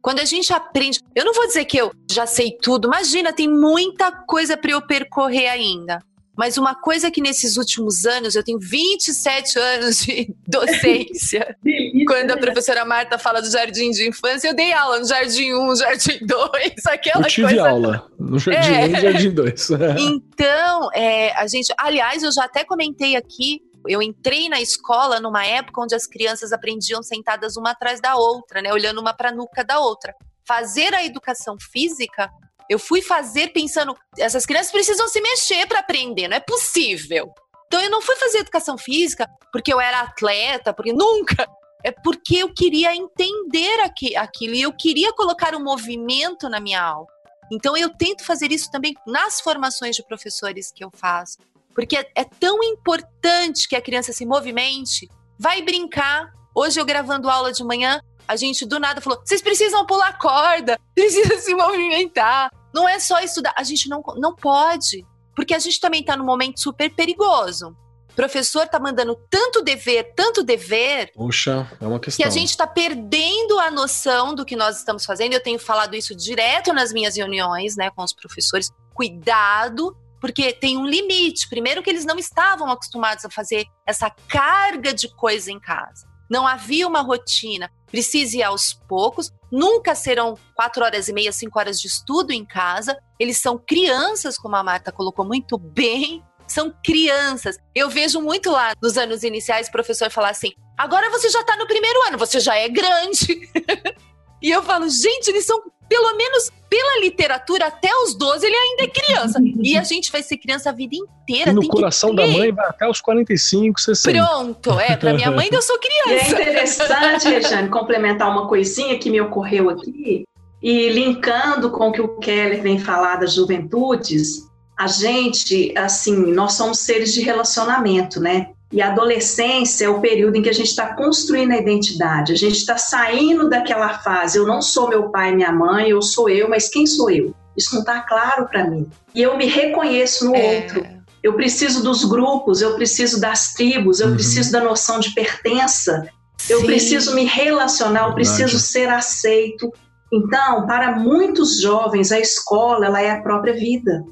Quando a gente aprende, eu não vou dizer que eu já sei tudo, imagina, tem muita coisa para eu percorrer ainda. Mas uma coisa que nesses últimos anos, eu tenho 27 anos de docência. Quando a professora Marta fala do jardim de infância, eu dei aula no jardim 1, jardim 2, aquela eu tive coisa. aula no jardim é. 1 e jardim 2. então, é, a gente, aliás, eu já até comentei aqui eu entrei na escola numa época onde as crianças aprendiam sentadas uma atrás da outra, né, olhando uma para a nuca da outra. Fazer a educação física eu fui fazer pensando, essas crianças precisam se mexer para aprender, não é possível. Então eu não fui fazer educação física porque eu era atleta, porque nunca. É porque eu queria entender aqui, aquilo e eu queria colocar o um movimento na minha aula. Então eu tento fazer isso também nas formações de professores que eu faço. Porque é, é tão importante que a criança se movimente. Vai brincar. Hoje eu gravando aula de manhã, a gente do nada falou: vocês precisam pular corda, precisam se movimentar. Não é só estudar, a gente não, não pode, porque a gente também está num momento super perigoso. O professor está mandando tanto dever, tanto dever. Puxa, é uma questão. Que a gente está perdendo a noção do que nós estamos fazendo. Eu tenho falado isso direto nas minhas reuniões, né, com os professores. Cuidado, porque tem um limite. Primeiro, que eles não estavam acostumados a fazer essa carga de coisa em casa. Não havia uma rotina. Precisa ir aos poucos. Nunca serão quatro horas e meia, cinco horas de estudo em casa. Eles são crianças, como a Marta colocou muito bem. São crianças. Eu vejo muito lá nos anos iniciais o professor falar assim: agora você já está no primeiro ano, você já é grande. e eu falo, gente, eles são pelo menos pela literatura, até os 12 ele ainda é criança. E a gente vai ser criança a vida inteira. E no coração da mãe vai até os 45, 60. Pronto, é. Pra minha mãe eu sou criança. E é interessante, Rejane, complementar uma coisinha que me ocorreu aqui. E linkando com o que o Keller vem falar das juventudes, a gente, assim, nós somos seres de relacionamento, né? E a adolescência é o período em que a gente está construindo a identidade, a gente está saindo daquela fase. Eu não sou meu pai e minha mãe, eu sou eu, mas quem sou eu? Isso não está claro para mim. E eu me reconheço no é. outro. Eu preciso dos grupos, eu preciso das tribos, eu uhum. preciso da noção de pertença, Sim. eu preciso me relacionar, eu preciso ser aceito. Então, para muitos jovens, a escola ela é a própria vida.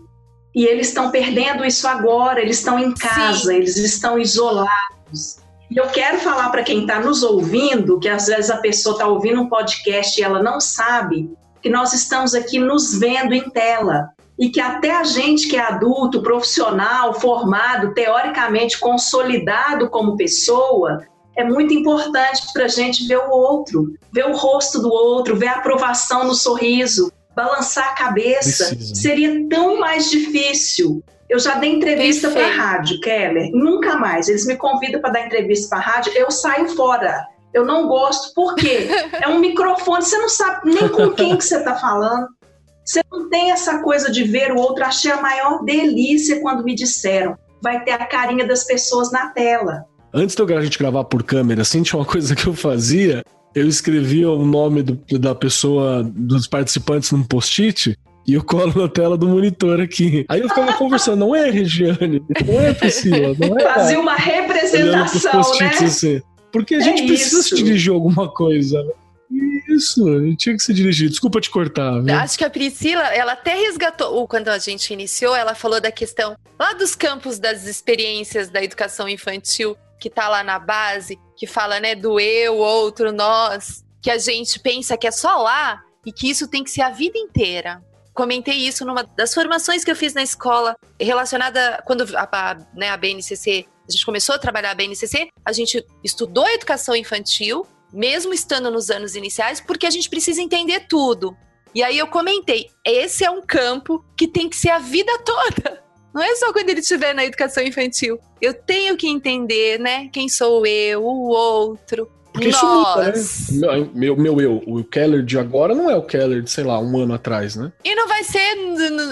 E eles estão perdendo isso agora, eles estão em casa, Sim. eles estão isolados. E eu quero falar para quem está nos ouvindo, que às vezes a pessoa está ouvindo um podcast e ela não sabe, que nós estamos aqui nos vendo em tela. E que até a gente que é adulto, profissional, formado, teoricamente consolidado como pessoa, é muito importante para a gente ver o outro, ver o rosto do outro, ver a aprovação no sorriso, balançar a cabeça, Precisa. seria tão mais difícil. Eu já dei entrevista para a rádio, Keller, nunca mais. Eles me convidam para dar entrevista para a rádio, eu saio fora. Eu não gosto, por quê? É um microfone, você não sabe nem com quem que você está falando. Você não tem essa coisa de ver o outro. Achei a maior delícia quando me disseram. Vai ter a carinha das pessoas na tela. Antes de a gente gravar por câmera, assim, tinha uma coisa que eu fazia eu escrevia o nome do, da pessoa, dos participantes num post-it, e eu colo na tela do monitor aqui. Aí eu ficava conversando, não é Regiane, não é Priscila, não é. Fazia uma representação, né? Assim. Porque a é gente precisa se dirigir alguma coisa. Né? Isso, tinha que se dirigir. Desculpa te cortar. Viu? Acho que a Priscila, ela até resgatou, quando a gente iniciou, ela falou da questão lá dos campos das experiências da educação infantil, que tá lá na base, que fala, né, do eu, outro, nós, que a gente pensa que é só lá e que isso tem que ser a vida inteira. Comentei isso numa das formações que eu fiz na escola, relacionada quando a, a, né, a BNCC, a gente começou a trabalhar a BNCC, a gente estudou a educação infantil, mesmo estando nos anos iniciais, porque a gente precisa entender tudo. E aí eu comentei, esse é um campo que tem que ser a vida toda. Não é só quando ele estiver na educação infantil. Eu tenho que entender, né? Quem sou eu, o outro. Porque isso muda, né? Meu, meu eu, o Keller de agora não é o Keller de, sei lá, um ano atrás, né? E não vai ser.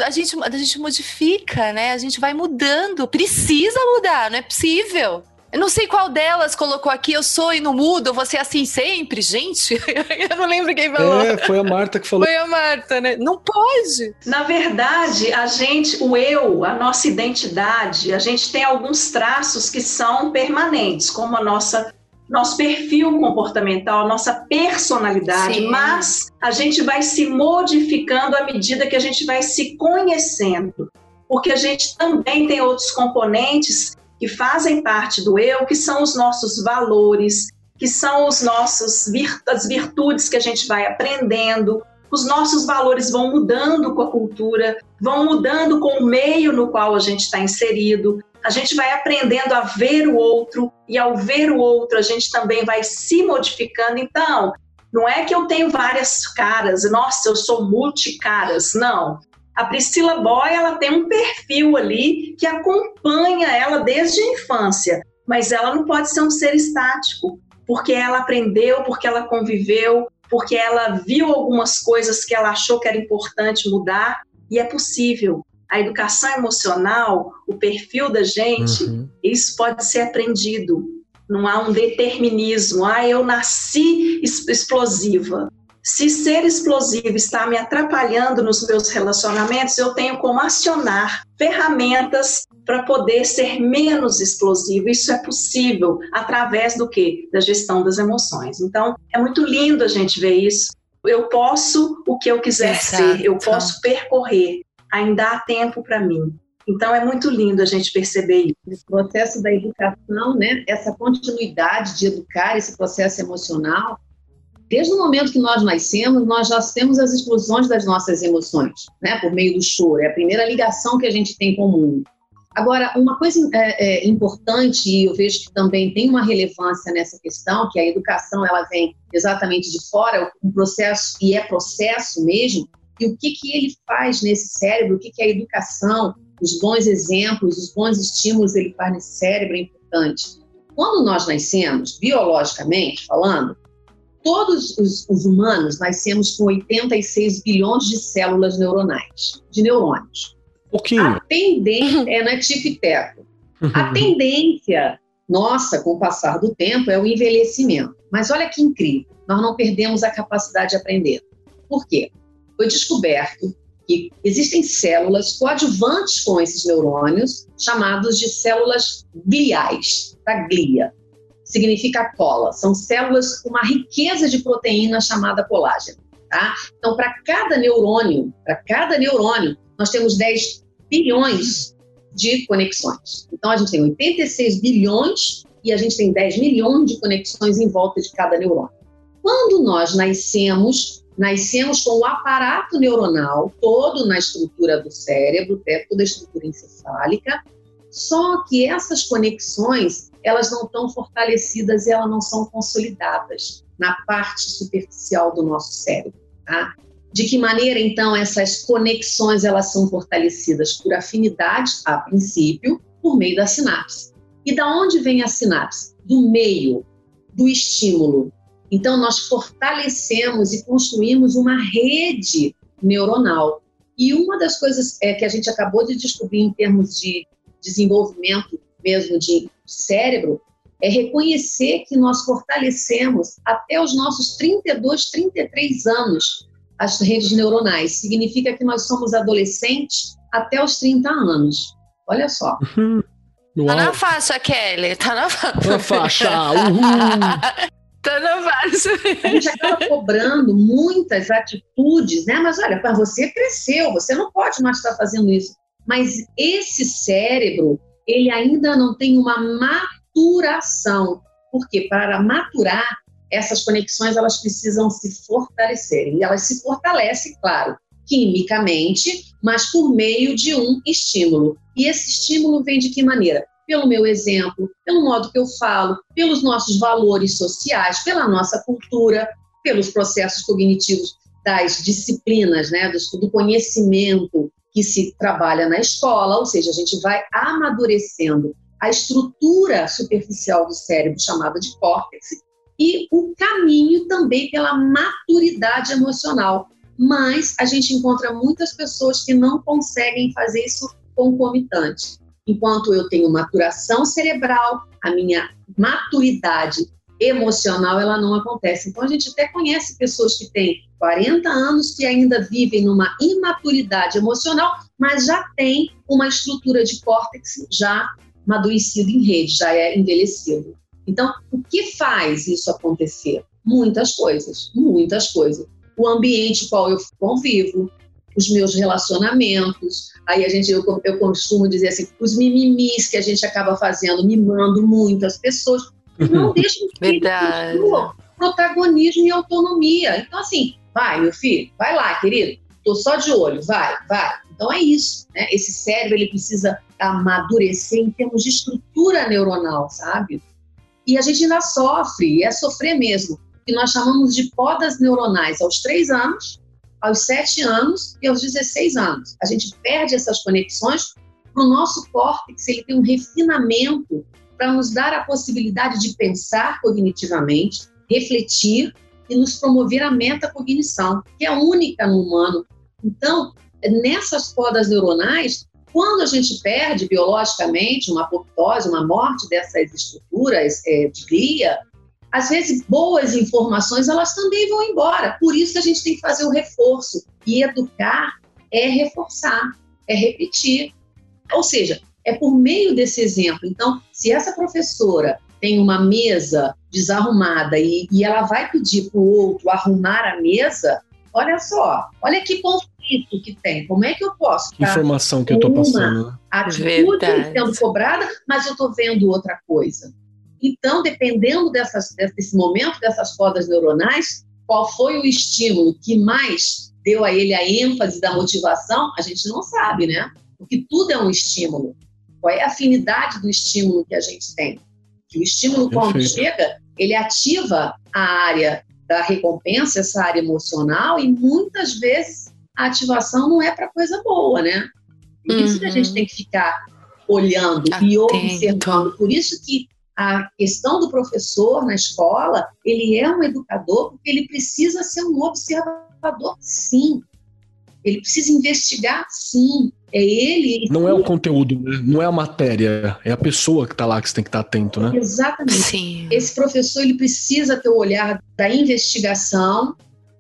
A gente, a gente modifica, né? A gente vai mudando. Precisa mudar, não é possível. Eu não sei qual delas colocou aqui, eu sou e não mudo, você assim sempre, gente. eu não lembro quem falou. É, foi a Marta que falou. Foi a Marta, né? Não pode. Na verdade, a gente, o eu, a nossa identidade, a gente tem alguns traços que são permanentes, como a nossa nosso perfil comportamental, a nossa personalidade, Sim. mas a gente vai se modificando à medida que a gente vai se conhecendo, porque a gente também tem outros componentes que fazem parte do eu, que são os nossos valores, que são os nossos as virtudes que a gente vai aprendendo. Os nossos valores vão mudando com a cultura, vão mudando com o meio no qual a gente está inserido. A gente vai aprendendo a ver o outro e ao ver o outro a gente também vai se modificando. Então, não é que eu tenho várias caras, nossa, eu sou multicaras, não. A Priscila Boy, ela tem um perfil ali que acompanha ela desde a infância, mas ela não pode ser um ser estático, porque ela aprendeu, porque ela conviveu, porque ela viu algumas coisas que ela achou que era importante mudar, e é possível. A educação emocional, o perfil da gente, uhum. isso pode ser aprendido. Não há um determinismo. Ah, eu nasci explosiva. Se ser explosivo está me atrapalhando nos meus relacionamentos, eu tenho como acionar ferramentas para poder ser menos explosivo. Isso é possível através do que? Da gestão das emoções. Então, é muito lindo a gente ver isso. Eu posso o que eu quiser Exato. ser, eu posso percorrer. Ainda há tempo para mim. Então é muito lindo a gente perceber isso. O processo da educação, né? Essa continuidade de educar esse processo emocional, Desde o momento que nós nascemos, nós já temos as explosões das nossas emoções, né, por meio do choro. É a primeira ligação que a gente tem com o mundo. Agora, uma coisa é, é, importante, e eu vejo que também tem uma relevância nessa questão, que a educação ela vem exatamente de fora, um processo, e é processo mesmo, e o que, que ele faz nesse cérebro, o que, que a educação, os bons exemplos, os bons estímulos ele faz nesse cérebro é importante. Quando nós nascemos, biologicamente falando, todos os, os humanos nascemos com 86 bilhões de células neuronais, de neurônios. Pouquinho. A tendência é na tifiteco. A tendência nossa, com o passar do tempo, é o envelhecimento. Mas olha que incrível, nós não perdemos a capacidade de aprender. Por quê? Foi descoberto que existem células coadjuvantes com esses neurônios, chamados de células gliais, da glia significa cola. São células com uma riqueza de proteína chamada colágeno. Tá? Então, para cada neurônio, para cada neurônio, nós temos 10 bilhões de conexões. Então, a gente tem 86 bilhões e a gente tem 10 milhões de conexões em volta de cada neurônio. Quando nós nascemos, nascemos com o aparato neuronal todo na estrutura do cérebro, toda a estrutura encefálica, só que essas conexões elas não estão fortalecidas e elas não são consolidadas na parte superficial do nosso cérebro. Tá? De que maneira, então, essas conexões elas são fortalecidas? Por afinidade, a princípio, por meio da sinapse. E da onde vem a sinapse? Do meio, do estímulo. Então, nós fortalecemos e construímos uma rede neuronal. E uma das coisas é, que a gente acabou de descobrir em termos de desenvolvimento mesmo de cérebro, é reconhecer que nós fortalecemos até os nossos 32, 33 anos as redes neuronais. Significa que nós somos adolescentes até os 30 anos. Olha só. Uhum. Uau. Tá na faixa, Kelly. Tá na faixa. Tá na faixa. Tá na faixa. A gente acaba cobrando muitas atitudes, né? Mas olha, para você cresceu, você não pode mais estar fazendo isso. Mas esse cérebro, ele ainda não tem uma maturação. Porque para maturar, essas conexões elas precisam se fortalecerem. E elas se fortalecem, claro, quimicamente, mas por meio de um estímulo. E esse estímulo vem de que maneira? Pelo meu exemplo, pelo modo que eu falo, pelos nossos valores sociais, pela nossa cultura, pelos processos cognitivos das disciplinas, né, do, do conhecimento que se trabalha na escola, ou seja, a gente vai amadurecendo a estrutura superficial do cérebro, chamada de córtex, e o caminho também pela maturidade emocional. Mas a gente encontra muitas pessoas que não conseguem fazer isso concomitante. Enquanto eu tenho maturação cerebral, a minha maturidade emocional ela não acontece. Então a gente até conhece pessoas que têm 40 anos que ainda vivem numa imaturidade emocional, mas já tem uma estrutura de córtex já amadurecido em rede, já é envelhecido. Então, o que faz isso acontecer? Muitas coisas, muitas coisas. O ambiente qual eu convivo, os meus relacionamentos. Aí a gente, eu, eu costumo dizer assim, os mimimis que a gente acaba fazendo, mimando muitas pessoas, não deixam de ter protagonismo e autonomia. Então, assim, vai, meu filho, vai lá, querido, tô só de olho, vai, vai. Então é isso, né? Esse cérebro ele precisa amadurecer em termos de estrutura neuronal, sabe? E a gente ainda sofre, e é sofrer mesmo, que nós chamamos de podas neuronais aos 3 anos, aos 7 anos e aos 16 anos. A gente perde essas conexões para o nosso córtex, ele tem um refinamento para nos dar a possibilidade de pensar cognitivamente, refletir e nos promover a metacognição, que é única no humano. Então, nessas podas neuronais, quando a gente perde biologicamente uma apoptose, uma morte dessas estruturas é, de glia, às vezes boas informações elas também vão embora. Por isso que a gente tem que fazer o reforço. E educar é reforçar, é repetir. Ou seja, é por meio desse exemplo. Então, se essa professora tem uma mesa desarrumada e, e ela vai pedir para o outro arrumar a mesa, olha só, olha que conflito que tem. Como é que eu posso? Que informação que eu estou passando. Atitude sendo cobrada, mas eu estou vendo outra coisa. Então, dependendo dessas, desse momento, dessas podas neuronais, qual foi o estímulo que mais deu a ele a ênfase da motivação, a gente não sabe, né? Porque tudo é um estímulo. Qual é a afinidade do estímulo que a gente tem? Que o estímulo, Perfeito. quando chega, ele ativa a área da recompensa, essa área emocional, e muitas vezes a ativação não é para coisa boa, né? Por uhum. isso que a gente uhum. tem que ficar olhando Atento. e observando. Por isso que a questão do professor na escola, ele é um educador porque ele precisa ser um observador, sim. Ele precisa investigar, sim. É ele. Não é o conteúdo, né? não é a matéria, é a pessoa que está lá que você tem que estar tá atento, né? Exatamente. Sim. Esse professor ele precisa ter o olhar da investigação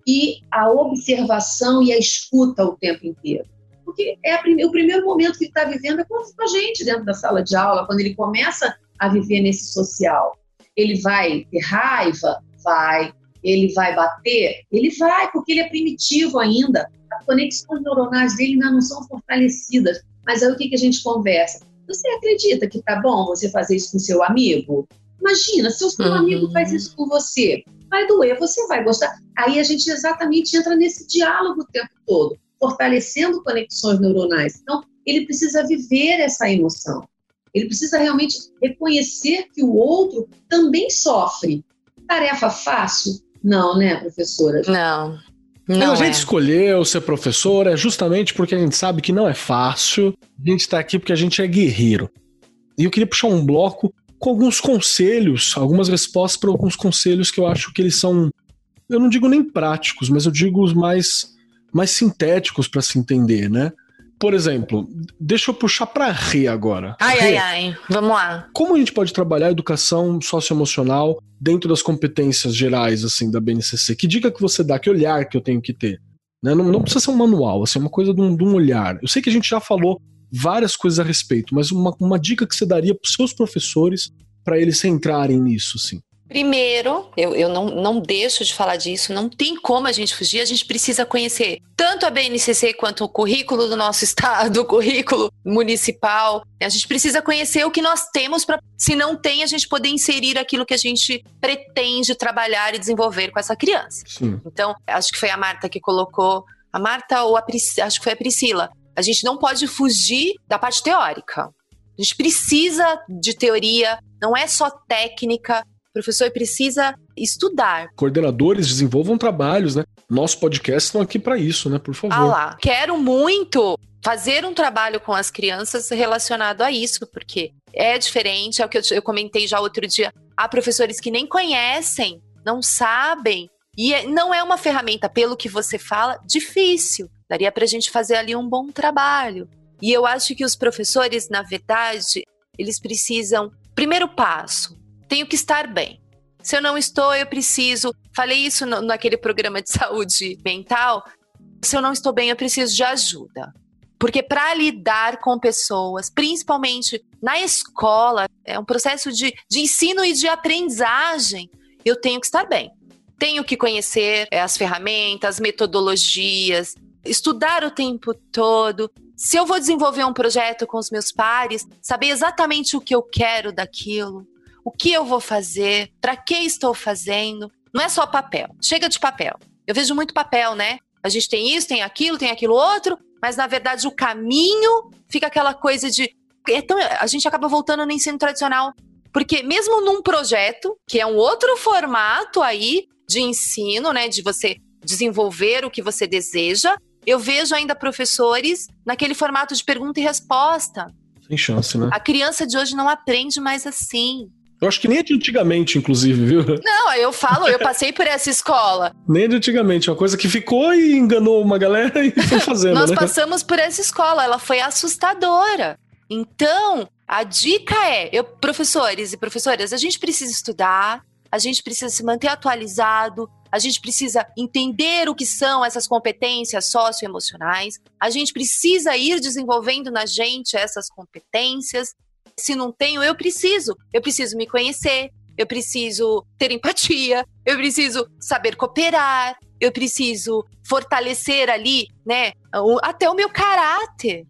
e a observação e a escuta o tempo inteiro. Porque é o primeiro momento que ele está vivendo é com a gente dentro da sala de aula, quando ele começa a viver nesse social. Ele vai ter raiva? Vai. Ele vai bater? Ele vai, porque ele é primitivo ainda conexões neuronais dele ainda não são fortalecidas. Mas aí o que, que a gente conversa? Você acredita que tá bom você fazer isso com seu amigo? Imagina, se o seu uhum. amigo faz isso com você, vai doer, você vai gostar. Aí a gente exatamente entra nesse diálogo o tempo todo, fortalecendo conexões neuronais. Então, ele precisa viver essa emoção. Ele precisa realmente reconhecer que o outro também sofre. Tarefa fácil? Não, né, professora? Não. Não a gente é. escolheu ser professor é justamente porque a gente sabe que não é fácil. A gente está aqui porque a gente é guerreiro. E eu queria puxar um bloco com alguns conselhos, algumas respostas para alguns conselhos que eu acho que eles são, eu não digo nem práticos, mas eu digo os mais, mais sintéticos para se entender, né? Por exemplo, deixa eu puxar para Rê agora. Ai, Rê, ai, ai. Vamos lá. Como a gente pode trabalhar a educação socioemocional dentro das competências gerais, assim, da BNCC? Que dica que você dá? Que olhar que eu tenho que ter? Né? Não, não, precisa ser um manual, assim, é uma coisa de um, de um, olhar. Eu sei que a gente já falou várias coisas a respeito, mas uma, uma dica que você daria para os seus professores para eles entrarem nisso, sim? Primeiro, eu, eu não, não deixo de falar disso, não tem como a gente fugir, a gente precisa conhecer tanto a BNCC quanto o currículo do nosso estado, o currículo municipal. A gente precisa conhecer o que nós temos para, se não tem, a gente poder inserir aquilo que a gente pretende trabalhar e desenvolver com essa criança. Sim. Então, acho que foi a Marta que colocou, a Marta ou a Pris, acho que foi a Priscila. A gente não pode fugir da parte teórica. A gente precisa de teoria, não é só técnica, professor precisa estudar. Coordenadores desenvolvam trabalhos, né? Nosso podcast estão aqui para isso, né? Por favor. Ah lá, quero muito fazer um trabalho com as crianças relacionado a isso, porque é diferente, é o que eu, eu comentei já outro dia. Há professores que nem conhecem, não sabem, e é, não é uma ferramenta, pelo que você fala, difícil. Daria para a gente fazer ali um bom trabalho. E eu acho que os professores, na verdade, eles precisam. Primeiro passo, tenho que estar bem. Se eu não estou, eu preciso. Falei isso no, naquele programa de saúde mental. Se eu não estou bem, eu preciso de ajuda. Porque para lidar com pessoas, principalmente na escola, é um processo de, de ensino e de aprendizagem, eu tenho que estar bem. Tenho que conhecer é, as ferramentas, metodologias, estudar o tempo todo. Se eu vou desenvolver um projeto com os meus pares, saber exatamente o que eu quero daquilo o que eu vou fazer, para que estou fazendo. Não é só papel. Chega de papel. Eu vejo muito papel, né? A gente tem isso, tem aquilo, tem aquilo outro, mas na verdade o caminho fica aquela coisa de. Então, a gente acaba voltando no ensino tradicional. Porque mesmo num projeto, que é um outro formato aí de ensino, né? De você desenvolver o que você deseja, eu vejo ainda professores naquele formato de pergunta e resposta. Sem chance, né? A criança de hoje não aprende mais assim. Eu acho que nem é de antigamente, inclusive, viu? Não, eu falo, eu passei por essa escola. Nem de antigamente, uma coisa que ficou e enganou uma galera e foi fazendo. Nós né? passamos por essa escola, ela foi assustadora. Então, a dica é, eu, professores e professoras, a gente precisa estudar, a gente precisa se manter atualizado, a gente precisa entender o que são essas competências socioemocionais, a gente precisa ir desenvolvendo na gente essas competências se não tenho, eu preciso. Eu preciso me conhecer, eu preciso ter empatia, eu preciso saber cooperar, eu preciso fortalecer ali, né, até o meu caráter.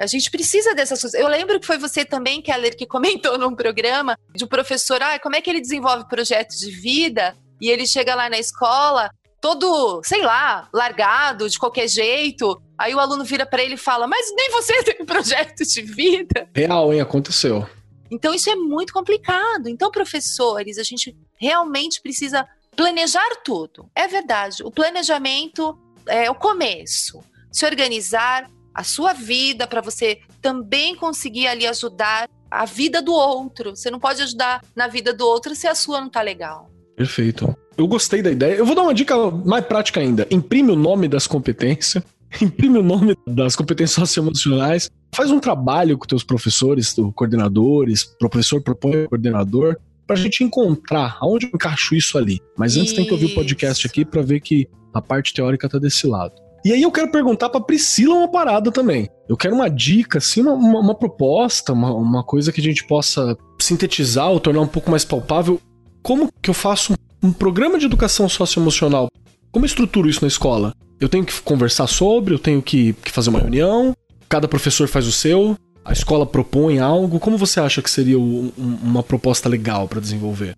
A gente precisa dessas coisas. Eu lembro que foi você também, Keller, que comentou num programa de um professor, ah, como é que ele desenvolve projetos de vida? E ele chega lá na escola todo, sei lá, largado de qualquer jeito. Aí o aluno vira para ele e fala: Mas nem você tem projeto de vida. Real, hein? Aconteceu. Então isso é muito complicado. Então, professores, a gente realmente precisa planejar tudo. É verdade. O planejamento é o começo. Se organizar a sua vida para você também conseguir ali ajudar a vida do outro. Você não pode ajudar na vida do outro se a sua não tá legal. Perfeito. Eu gostei da ideia. Eu vou dar uma dica mais prática ainda. Imprime o nome das competências, imprime o nome das competências socioemocionais, faz um trabalho com teus professores, coordenadores, professor propõe coordenador, pra gente encontrar aonde eu encaixo isso ali. Mas antes isso. tem que ouvir o podcast aqui para ver que a parte teórica tá desse lado. E aí eu quero perguntar pra Priscila uma parada também. Eu quero uma dica, assim, uma, uma, uma proposta, uma, uma coisa que a gente possa sintetizar ou tornar um pouco mais palpável como que eu faço um programa de educação socioemocional? Como eu estruturo isso na escola? Eu tenho que conversar sobre, eu tenho que, que fazer uma reunião, cada professor faz o seu, a escola propõe algo. Como você acha que seria um, uma proposta legal para desenvolver?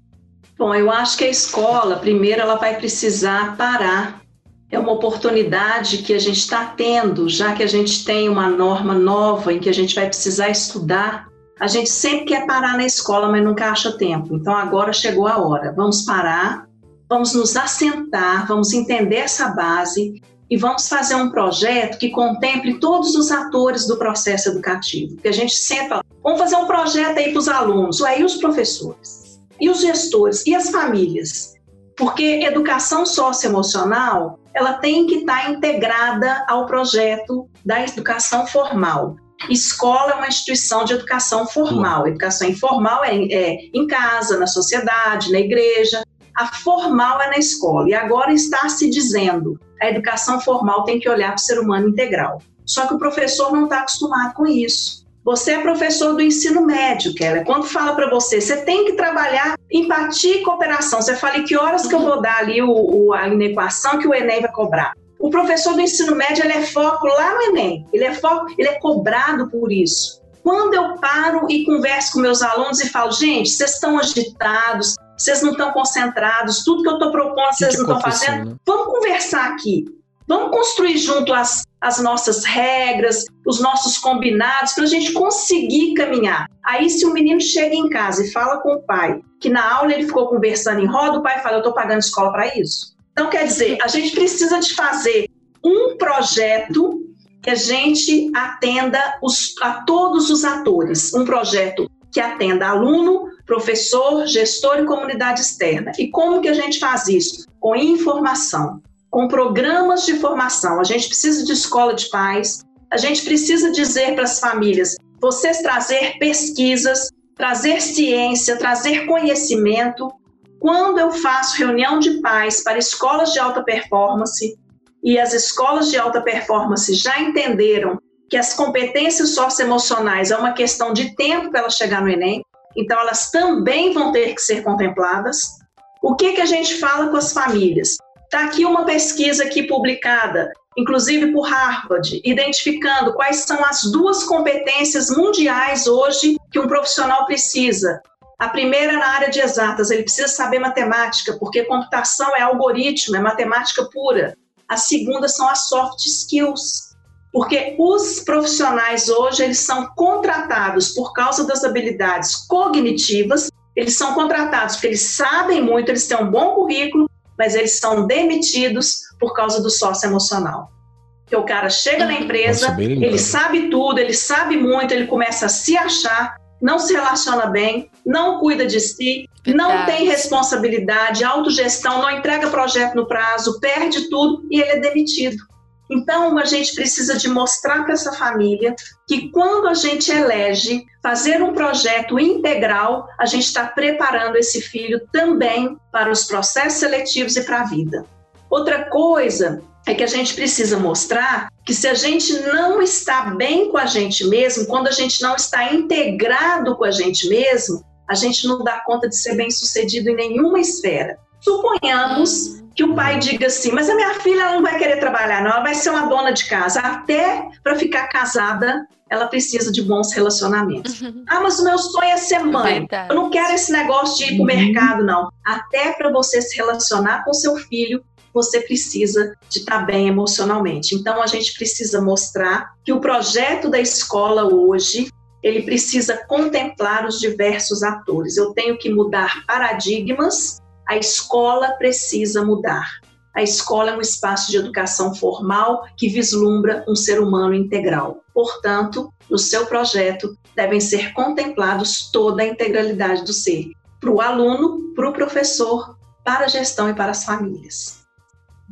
Bom, eu acho que a escola, primeiro, ela vai precisar parar. É uma oportunidade que a gente está tendo, já que a gente tem uma norma nova em que a gente vai precisar estudar a gente sempre quer parar na escola, mas nunca acha tempo. Então agora chegou a hora. Vamos parar, vamos nos assentar, vamos entender essa base e vamos fazer um projeto que contemple todos os atores do processo educativo. Porque a gente sempre fala, vamos fazer um projeto aí para os alunos, e os professores, e os gestores, e as famílias. Porque educação socioemocional, ela tem que estar integrada ao projeto da educação formal. Escola é uma instituição de educação formal. Educação informal é, é em casa, na sociedade, na igreja. A formal é na escola. E agora está se dizendo a educação formal tem que olhar para o ser humano integral. Só que o professor não está acostumado com isso. Você é professor do ensino médio, Keller. Quando fala para você, você tem que trabalhar empatia e cooperação. Você fala, e que horas que eu vou dar ali o, o, a inequação que o Enem vai cobrar? O professor do ensino médio ele é foco lá no Enem, ele é foco, ele é cobrado por isso. Quando eu paro e converso com meus alunos e falo, gente, vocês estão agitados, vocês não estão concentrados, tudo que eu estou propondo vocês não estão fazendo, né? vamos conversar aqui. Vamos construir junto as, as nossas regras, os nossos combinados, para a gente conseguir caminhar. Aí, se o menino chega em casa e fala com o pai que na aula ele ficou conversando em roda, o pai fala: Eu estou pagando escola para isso. Então, quer dizer, a gente precisa de fazer um projeto que a gente atenda os, a todos os atores. Um projeto que atenda aluno, professor, gestor e comunidade externa. E como que a gente faz isso? Com informação, com programas de formação. A gente precisa de escola de pais, a gente precisa dizer para as famílias, vocês trazer pesquisas, trazer ciência, trazer conhecimento, quando eu faço reunião de pais para escolas de alta performance e as escolas de alta performance já entenderam que as competências socioemocionais é uma questão de tempo para elas chegar no Enem, então elas também vão ter que ser contempladas. O que, que a gente fala com as famílias? Está aqui uma pesquisa aqui publicada, inclusive por Harvard, identificando quais são as duas competências mundiais hoje que um profissional precisa. A primeira na área de exatas, ele precisa saber matemática, porque computação é algoritmo, é matemática pura. A segunda são as soft skills, porque os profissionais hoje eles são contratados por causa das habilidades cognitivas, eles são contratados porque eles sabem muito, eles têm um bom currículo, mas eles são demitidos por causa do sócio emocional. Que o cara chega na empresa, Nossa, ele sabe tudo, ele sabe muito, ele começa a se achar, não se relaciona bem, não cuida de si, Verdade. não tem responsabilidade, autogestão, não entrega projeto no prazo, perde tudo e ele é demitido. Então, a gente precisa de mostrar para essa família que quando a gente elege fazer um projeto integral, a gente está preparando esse filho também para os processos seletivos e para a vida. Outra coisa é que a gente precisa mostrar que se a gente não está bem com a gente mesmo, quando a gente não está integrado com a gente mesmo, a gente não dá conta de ser bem sucedido em nenhuma esfera. Suponhamos que o pai diga assim: Mas a minha filha não vai querer trabalhar, não, ela vai ser uma dona de casa. Até para ficar casada, ela precisa de bons relacionamentos. Uhum. Ah, mas o meu sonho é ser mãe. Eu não quero esse negócio de ir para o uhum. mercado, não. Até para você se relacionar com seu filho, você precisa de estar tá bem emocionalmente. Então a gente precisa mostrar que o projeto da escola hoje ele precisa contemplar os diversos atores. Eu tenho que mudar paradigmas, a escola precisa mudar. A escola é um espaço de educação formal que vislumbra um ser humano integral. Portanto, no seu projeto devem ser contemplados toda a integralidade do ser, para o aluno, para o professor, para a gestão e para as famílias.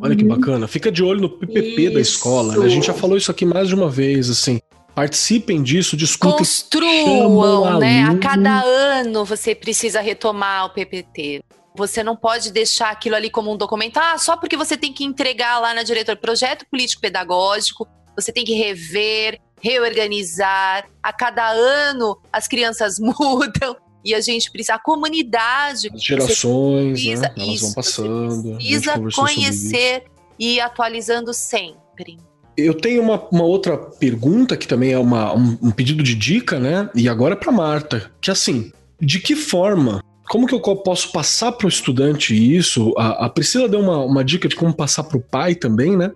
Olha que uhum. bacana. Fica de olho no PPP isso. da escola. Né? A gente já falou isso aqui mais de uma vez, assim. Participem disso, discutam. Construam, né? A cada ano você precisa retomar o PPT. Você não pode deixar aquilo ali como um documento, ah, só porque você tem que entregar lá na diretora projeto político-pedagógico, você tem que rever, reorganizar. A cada ano as crianças mudam. E a gente precisa, a comunidade. As gerações, precisa, né? Elas isso, vão passando. Precisa conhecer e ir atualizando sempre. Eu tenho uma, uma, outra pergunta que também é uma, um, um pedido de dica, né? E agora é para Marta, que assim, de que forma, como que eu posso passar para o estudante isso? A, a Priscila deu uma, uma dica de como passar para o pai também, né?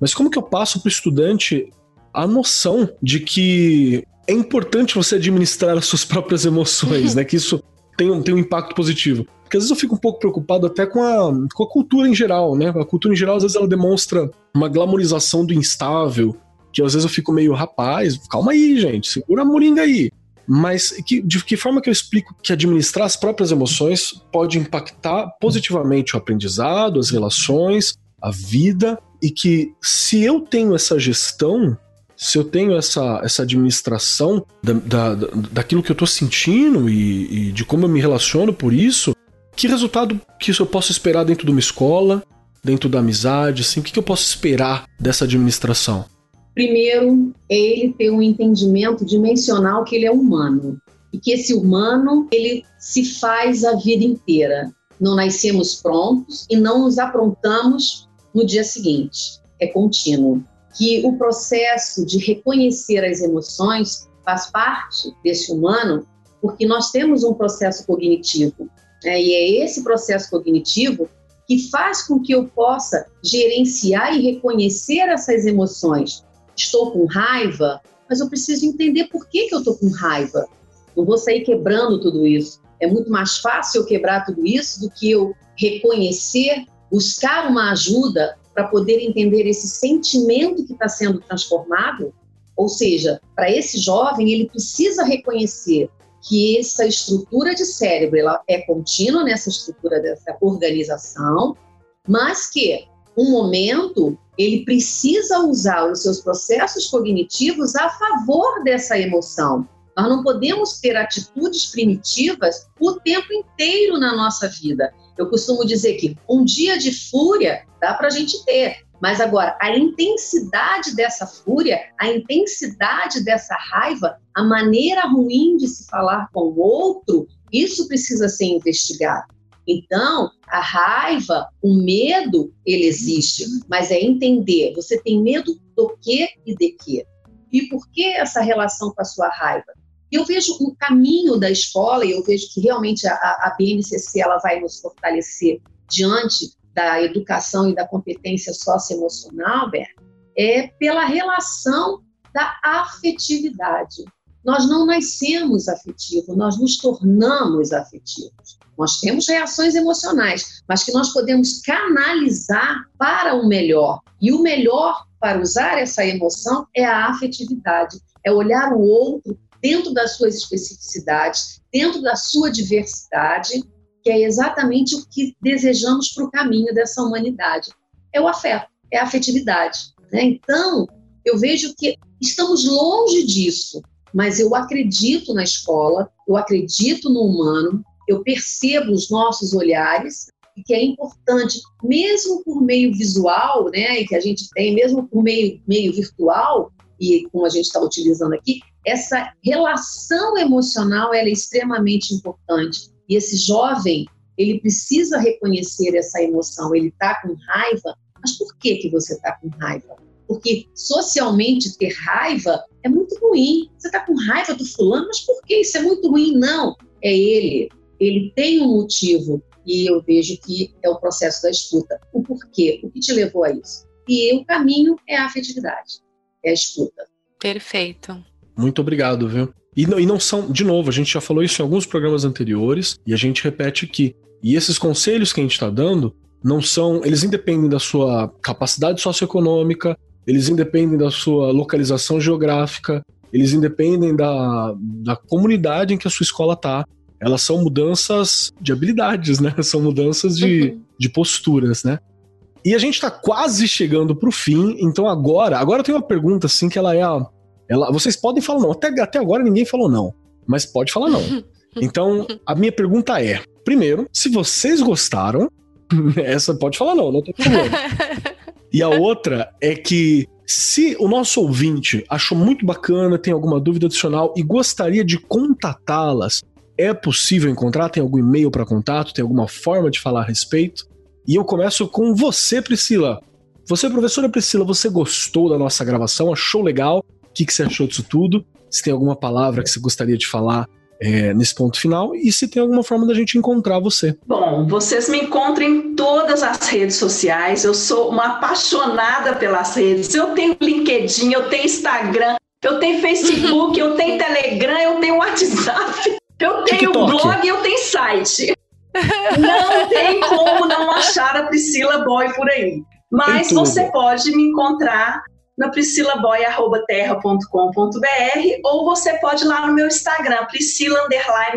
Mas como que eu passo para o estudante a noção de que é importante você administrar as suas próprias emoções, né? Que isso tem um, tem um impacto positivo. Porque às vezes eu fico um pouco preocupado até com a, com a cultura em geral, né? A cultura em geral, às vezes, ela demonstra uma glamorização do instável, que às vezes eu fico meio, rapaz, calma aí, gente, segura a moringa aí. Mas que, de que forma que eu explico que administrar as próprias emoções pode impactar positivamente o aprendizado, as relações, a vida, e que se eu tenho essa gestão, se eu tenho essa, essa administração da, da, daquilo que eu estou sentindo e, e, de como eu me relaciono por isso, que resultado que eu posso esperar dentro de uma escola, dentro da amizade, assim, o que, que eu posso esperar dessa administração? Primeiro, é ele ter um entendimento dimensional que ele é humano e que esse humano ele se faz a vida inteira. Não nascemos prontos e não nos aprontamos no dia seguinte. É contínuo. Que o processo de reconhecer as emoções faz parte desse humano, porque nós temos um processo cognitivo. Né? E é esse processo cognitivo que faz com que eu possa gerenciar e reconhecer essas emoções. Estou com raiva, mas eu preciso entender por que, que eu estou com raiva. Não vou sair quebrando tudo isso. É muito mais fácil eu quebrar tudo isso do que eu reconhecer, buscar uma ajuda para poder entender esse sentimento que está sendo transformado. Ou seja, para esse jovem, ele precisa reconhecer que essa estrutura de cérebro ela é contínua nessa estrutura dessa organização, mas que um momento ele precisa usar os seus processos cognitivos a favor dessa emoção. Nós não podemos ter atitudes primitivas o tempo inteiro na nossa vida. Eu costumo dizer que um dia de fúria dá para a gente ter, mas agora a intensidade dessa fúria, a intensidade dessa raiva, a maneira ruim de se falar com o outro, isso precisa ser investigado. Então, a raiva, o medo, ele existe, mas é entender, você tem medo do que e de quê? E por que essa relação com a sua raiva? Eu vejo o caminho da escola e eu vejo que realmente a, a BNCC ela vai nos fortalecer diante da educação e da competência socioemocional, Bert, é pela relação da afetividade. Nós não nascemos afetivos, nós nos tornamos afetivos. Nós temos reações emocionais, mas que nós podemos canalizar para o melhor. E o melhor para usar essa emoção é a afetividade, é olhar o outro dentro das suas especificidades, dentro da sua diversidade, que é exatamente o que desejamos para o caminho dessa humanidade. É o afeto, é a afetividade. Né? Então, eu vejo que estamos longe disso, mas eu acredito na escola, eu acredito no humano, eu percebo os nossos olhares e que é importante, mesmo por meio visual, né, que a gente tem, mesmo por meio, meio virtual, e como a gente está utilizando aqui, essa relação emocional é extremamente importante. E esse jovem, ele precisa reconhecer essa emoção. Ele está com raiva, mas por que, que você está com raiva? Porque socialmente ter raiva é muito ruim. Você está com raiva do fulano, mas por que isso é muito ruim? Não, é ele. Ele tem um motivo e eu vejo que é o processo da escuta. O porquê? O que te levou a isso? E o caminho é a afetividade, é a escuta. Perfeito. Muito obrigado, viu? E não, e não são, de novo, a gente já falou isso em alguns programas anteriores e a gente repete aqui. E esses conselhos que a gente está dando não são, eles independem da sua capacidade socioeconômica, eles independem da sua localização geográfica, eles independem da, da comunidade em que a sua escola está. Elas são mudanças de habilidades, né? São mudanças de, uhum. de posturas, né? E a gente está quase chegando para o fim, então agora, agora tem uma pergunta assim que ela é a, ela, vocês podem falar não. Até, até agora ninguém falou não. Mas pode falar não. Então, a minha pergunta é: primeiro, se vocês gostaram, essa pode falar não, não tem problema. E a outra é que se o nosso ouvinte achou muito bacana, tem alguma dúvida adicional e gostaria de contatá-las, é possível encontrar? Tem algum e-mail para contato? Tem alguma forma de falar a respeito? E eu começo com você, Priscila. Você, professora Priscila, você gostou da nossa gravação? Achou legal? O que, que você achou disso tudo? Se tem alguma palavra que você gostaria de falar é, nesse ponto final e se tem alguma forma da gente encontrar você. Bom, vocês me encontram em todas as redes sociais. Eu sou uma apaixonada pelas redes. Eu tenho LinkedIn, eu tenho Instagram, eu tenho Facebook, eu tenho Telegram, eu tenho WhatsApp, eu tenho TikTok. blog, eu tenho site. Não tem como não achar a Priscila Boy por aí. Mas você pode me encontrar na priscilaboy.terra.com.br ou você pode ir lá no meu Instagram, Priscila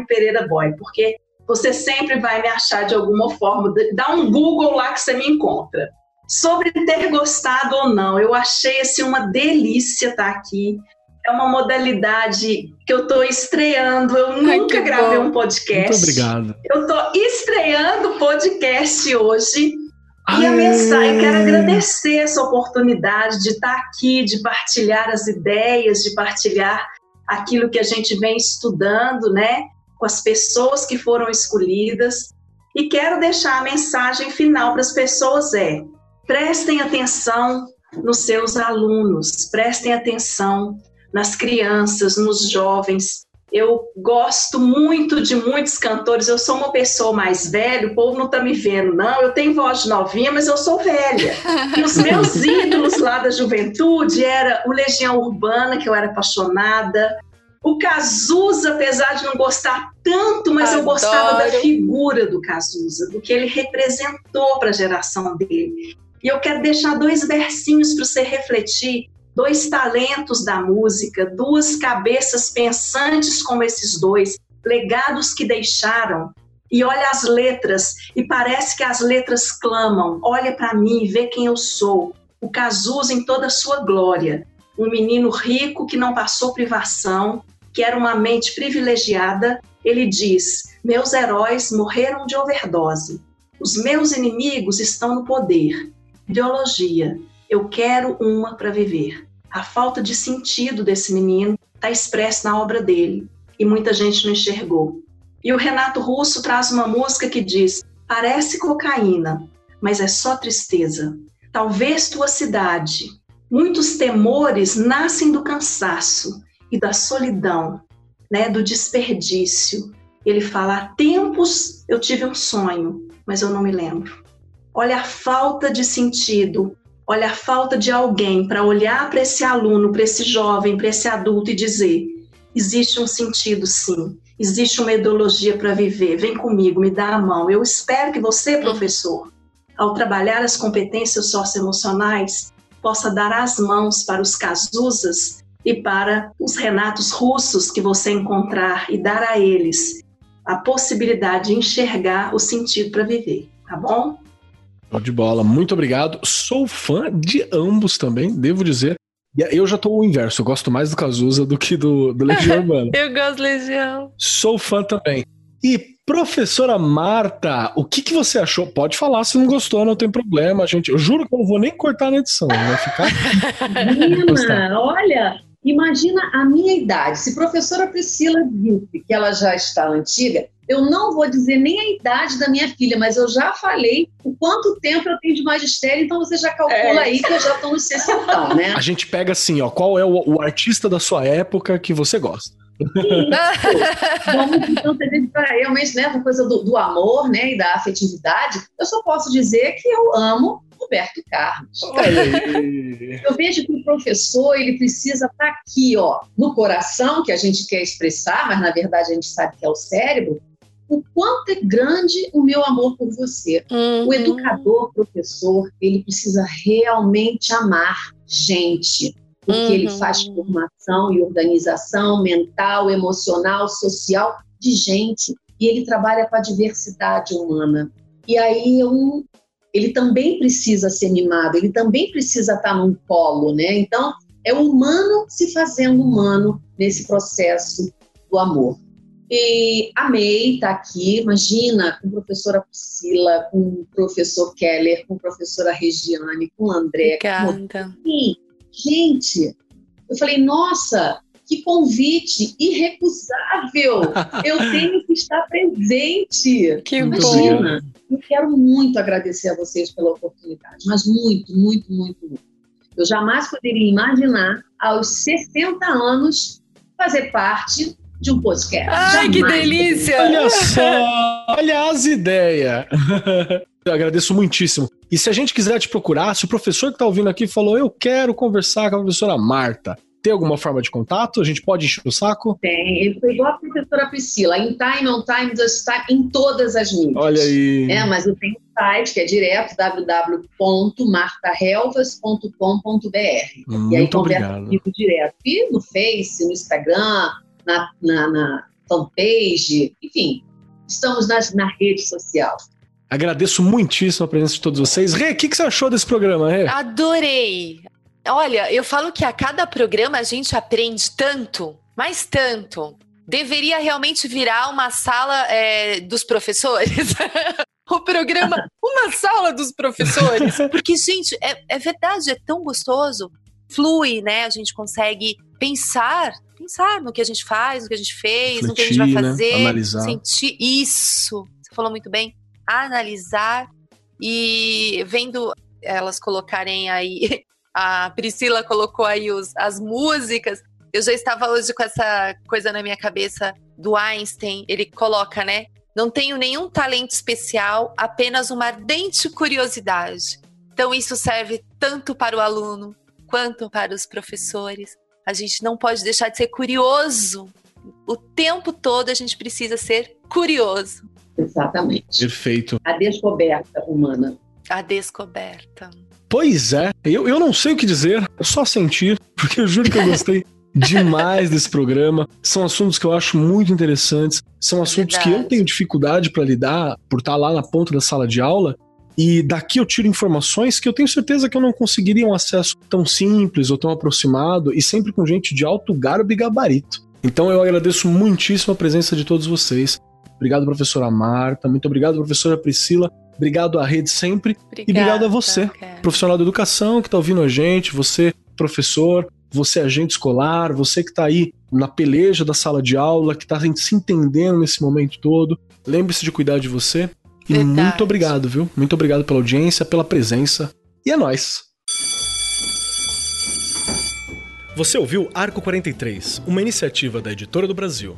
Pereira Boy, porque você sempre vai me achar de alguma forma. Dá um Google lá que você me encontra. Sobre ter gostado ou não, eu achei assim uma delícia estar aqui. É uma modalidade que eu estou estreando. Eu nunca Ai, gravei bom. um podcast. Muito obrigado. Eu estou estreando podcast hoje E a mensagem, quero agradecer essa oportunidade de estar aqui, de partilhar as ideias, de partilhar aquilo que a gente vem estudando, né, com as pessoas que foram escolhidas. E quero deixar a mensagem final para as pessoas é: prestem atenção nos seus alunos, prestem atenção nas crianças, nos jovens. Eu gosto muito de muitos cantores. Eu sou uma pessoa mais velha, o povo não está me vendo, não. Eu tenho voz de novinha, mas eu sou velha. E os meus ídolos lá da juventude era o Legião Urbana, que eu era apaixonada, o Cazuza, apesar de não gostar tanto, mas Adoro. eu gostava da figura do Cazuza, do que ele representou para a geração dele. E eu quero deixar dois versinhos para você refletir, dois talentos da música, duas cabeças pensantes como esses dois, legados que deixaram. E olha as letras, e parece que as letras clamam: olha para mim, vê quem eu sou. O Cazuza em toda a sua glória, um menino rico que não passou privação, que era uma mente privilegiada, ele diz: Meus heróis morreram de overdose. Os meus inimigos estão no poder. Ideologia. Eu quero uma para viver. A falta de sentido desse menino está expressa na obra dele e muita gente não enxergou. E o Renato Russo traz uma música que diz: Parece cocaína, mas é só tristeza. Talvez tua cidade. Muitos temores nascem do cansaço e da solidão, né, do desperdício. Ele fala: há tempos eu tive um sonho, mas eu não me lembro. Olha a falta de sentido, olha a falta de alguém para olhar para esse aluno, para esse jovem, para esse adulto e dizer: existe um sentido sim, existe uma ideologia para viver, vem comigo, me dá a mão. Eu espero que você, professor, ao trabalhar as competências socioemocionais, possa dar as mãos para os casuzas e para os Renatos russos que você encontrar e dar a eles a possibilidade de enxergar o sentido para viver, tá bom? De bola, muito obrigado. Sou fã de ambos também, devo dizer. Eu já tô o inverso, eu gosto mais do Cazuza do que do, do Legião Urbana. eu gosto do Legião. Sou fã também. E professora Marta, o que, que você achou? Pode falar se não gostou, não tem problema, gente. Eu juro que eu não vou nem cortar na edição, vai ficar. Menina, olha, Imagina a minha idade. Se professora Priscila disse que ela já está antiga, eu não vou dizer nem a idade da minha filha, mas eu já falei o quanto tempo eu tenho de magistério, então você já calcula é. aí que eu já estou nos 60, né? A gente pega assim, ó, qual é o, o artista da sua época que você gosta? Vamos então realmente né, essa coisa do, do, amor né, e da afetividade. Eu só posso dizer que eu amo Roberto Carlos. Eu vejo que o professor ele precisa estar tá aqui, ó, no coração, que a gente quer expressar, mas na verdade a gente sabe que é o cérebro, o quanto é grande o meu amor por você. Uhum. O educador, professor, ele precisa realmente amar gente, porque uhum. ele faz formação e organização mental, emocional, social de gente, e ele trabalha com a diversidade humana. E aí eu ele também precisa ser mimado, ele também precisa estar num colo, né? Então, é o humano se fazendo humano nesse processo do amor. E amei estar aqui, imagina, com a professora Priscila, com o professor Keller, com a professora Regiane, com o André. Obrigada. Com... Gente, eu falei, nossa, que convite irrecusável! Eu tenho que estar presente. Que Imagina. Bom. Eu quero muito agradecer a vocês pela oportunidade, mas muito, muito, muito, muito. Eu jamais poderia imaginar, aos 60 anos, fazer parte de um podcast. Ai, jamais. que delícia! Olha só! Olha as ideias! Eu agradeço muitíssimo. E se a gente quiser te procurar, se o professor que está ouvindo aqui falou, eu quero conversar com a professora Marta, tem alguma forma de contato? A gente pode encher o saco? Tem. Ele foi igual a professora Priscila. Em time, on time, just time, em todas as mídias. Olha aí. É, mas eu tenho um site que é direto www.martahelvas.com.br. E aí conversa comigo direto. E no Face, no Instagram, na, na, na fanpage, enfim, estamos nas, na rede social. Agradeço muitíssimo a presença de todos vocês. Rê, o que, que você achou desse programa, Rê? Adorei! Olha, eu falo que a cada programa a gente aprende tanto, mas tanto. Deveria realmente virar uma sala é, dos professores. o programa Uma Sala dos Professores. Porque, gente, é, é verdade, é tão gostoso. Flui, né? A gente consegue pensar, pensar no que a gente faz, no que a gente fez, Refletir, no que a gente vai né? fazer. Analisar. Sentir. Isso! Você falou muito bem. Analisar e vendo elas colocarem aí. A Priscila colocou aí os, as músicas. Eu já estava hoje com essa coisa na minha cabeça do Einstein. Ele coloca, né? Não tenho nenhum talento especial, apenas uma ardente curiosidade. Então, isso serve tanto para o aluno quanto para os professores. A gente não pode deixar de ser curioso. O tempo todo a gente precisa ser curioso. Exatamente. Perfeito. A descoberta humana. A descoberta. Pois é, eu, eu não sei o que dizer, é só sentir, porque eu juro que eu gostei demais desse programa. São assuntos que eu acho muito interessantes, são assuntos que eu Verdade. tenho dificuldade para lidar por estar lá na ponta da sala de aula. E daqui eu tiro informações que eu tenho certeza que eu não conseguiria um acesso tão simples ou tão aproximado e sempre com gente de alto garbo e gabarito. Então eu agradeço muitíssimo a presença de todos vocês. Obrigado, professora Marta. Muito obrigado, professora Priscila. Obrigado à rede sempre. Obrigada, obrigado a você, profissional da educação que está ouvindo a gente, você, professor, você, agente escolar, você que está aí na peleja da sala de aula, que está se entendendo nesse momento todo. Lembre-se de cuidar de você. E Verdade. muito obrigado, viu? Muito obrigado pela audiência, pela presença. E é nóis! Você ouviu Arco 43, uma iniciativa da Editora do Brasil.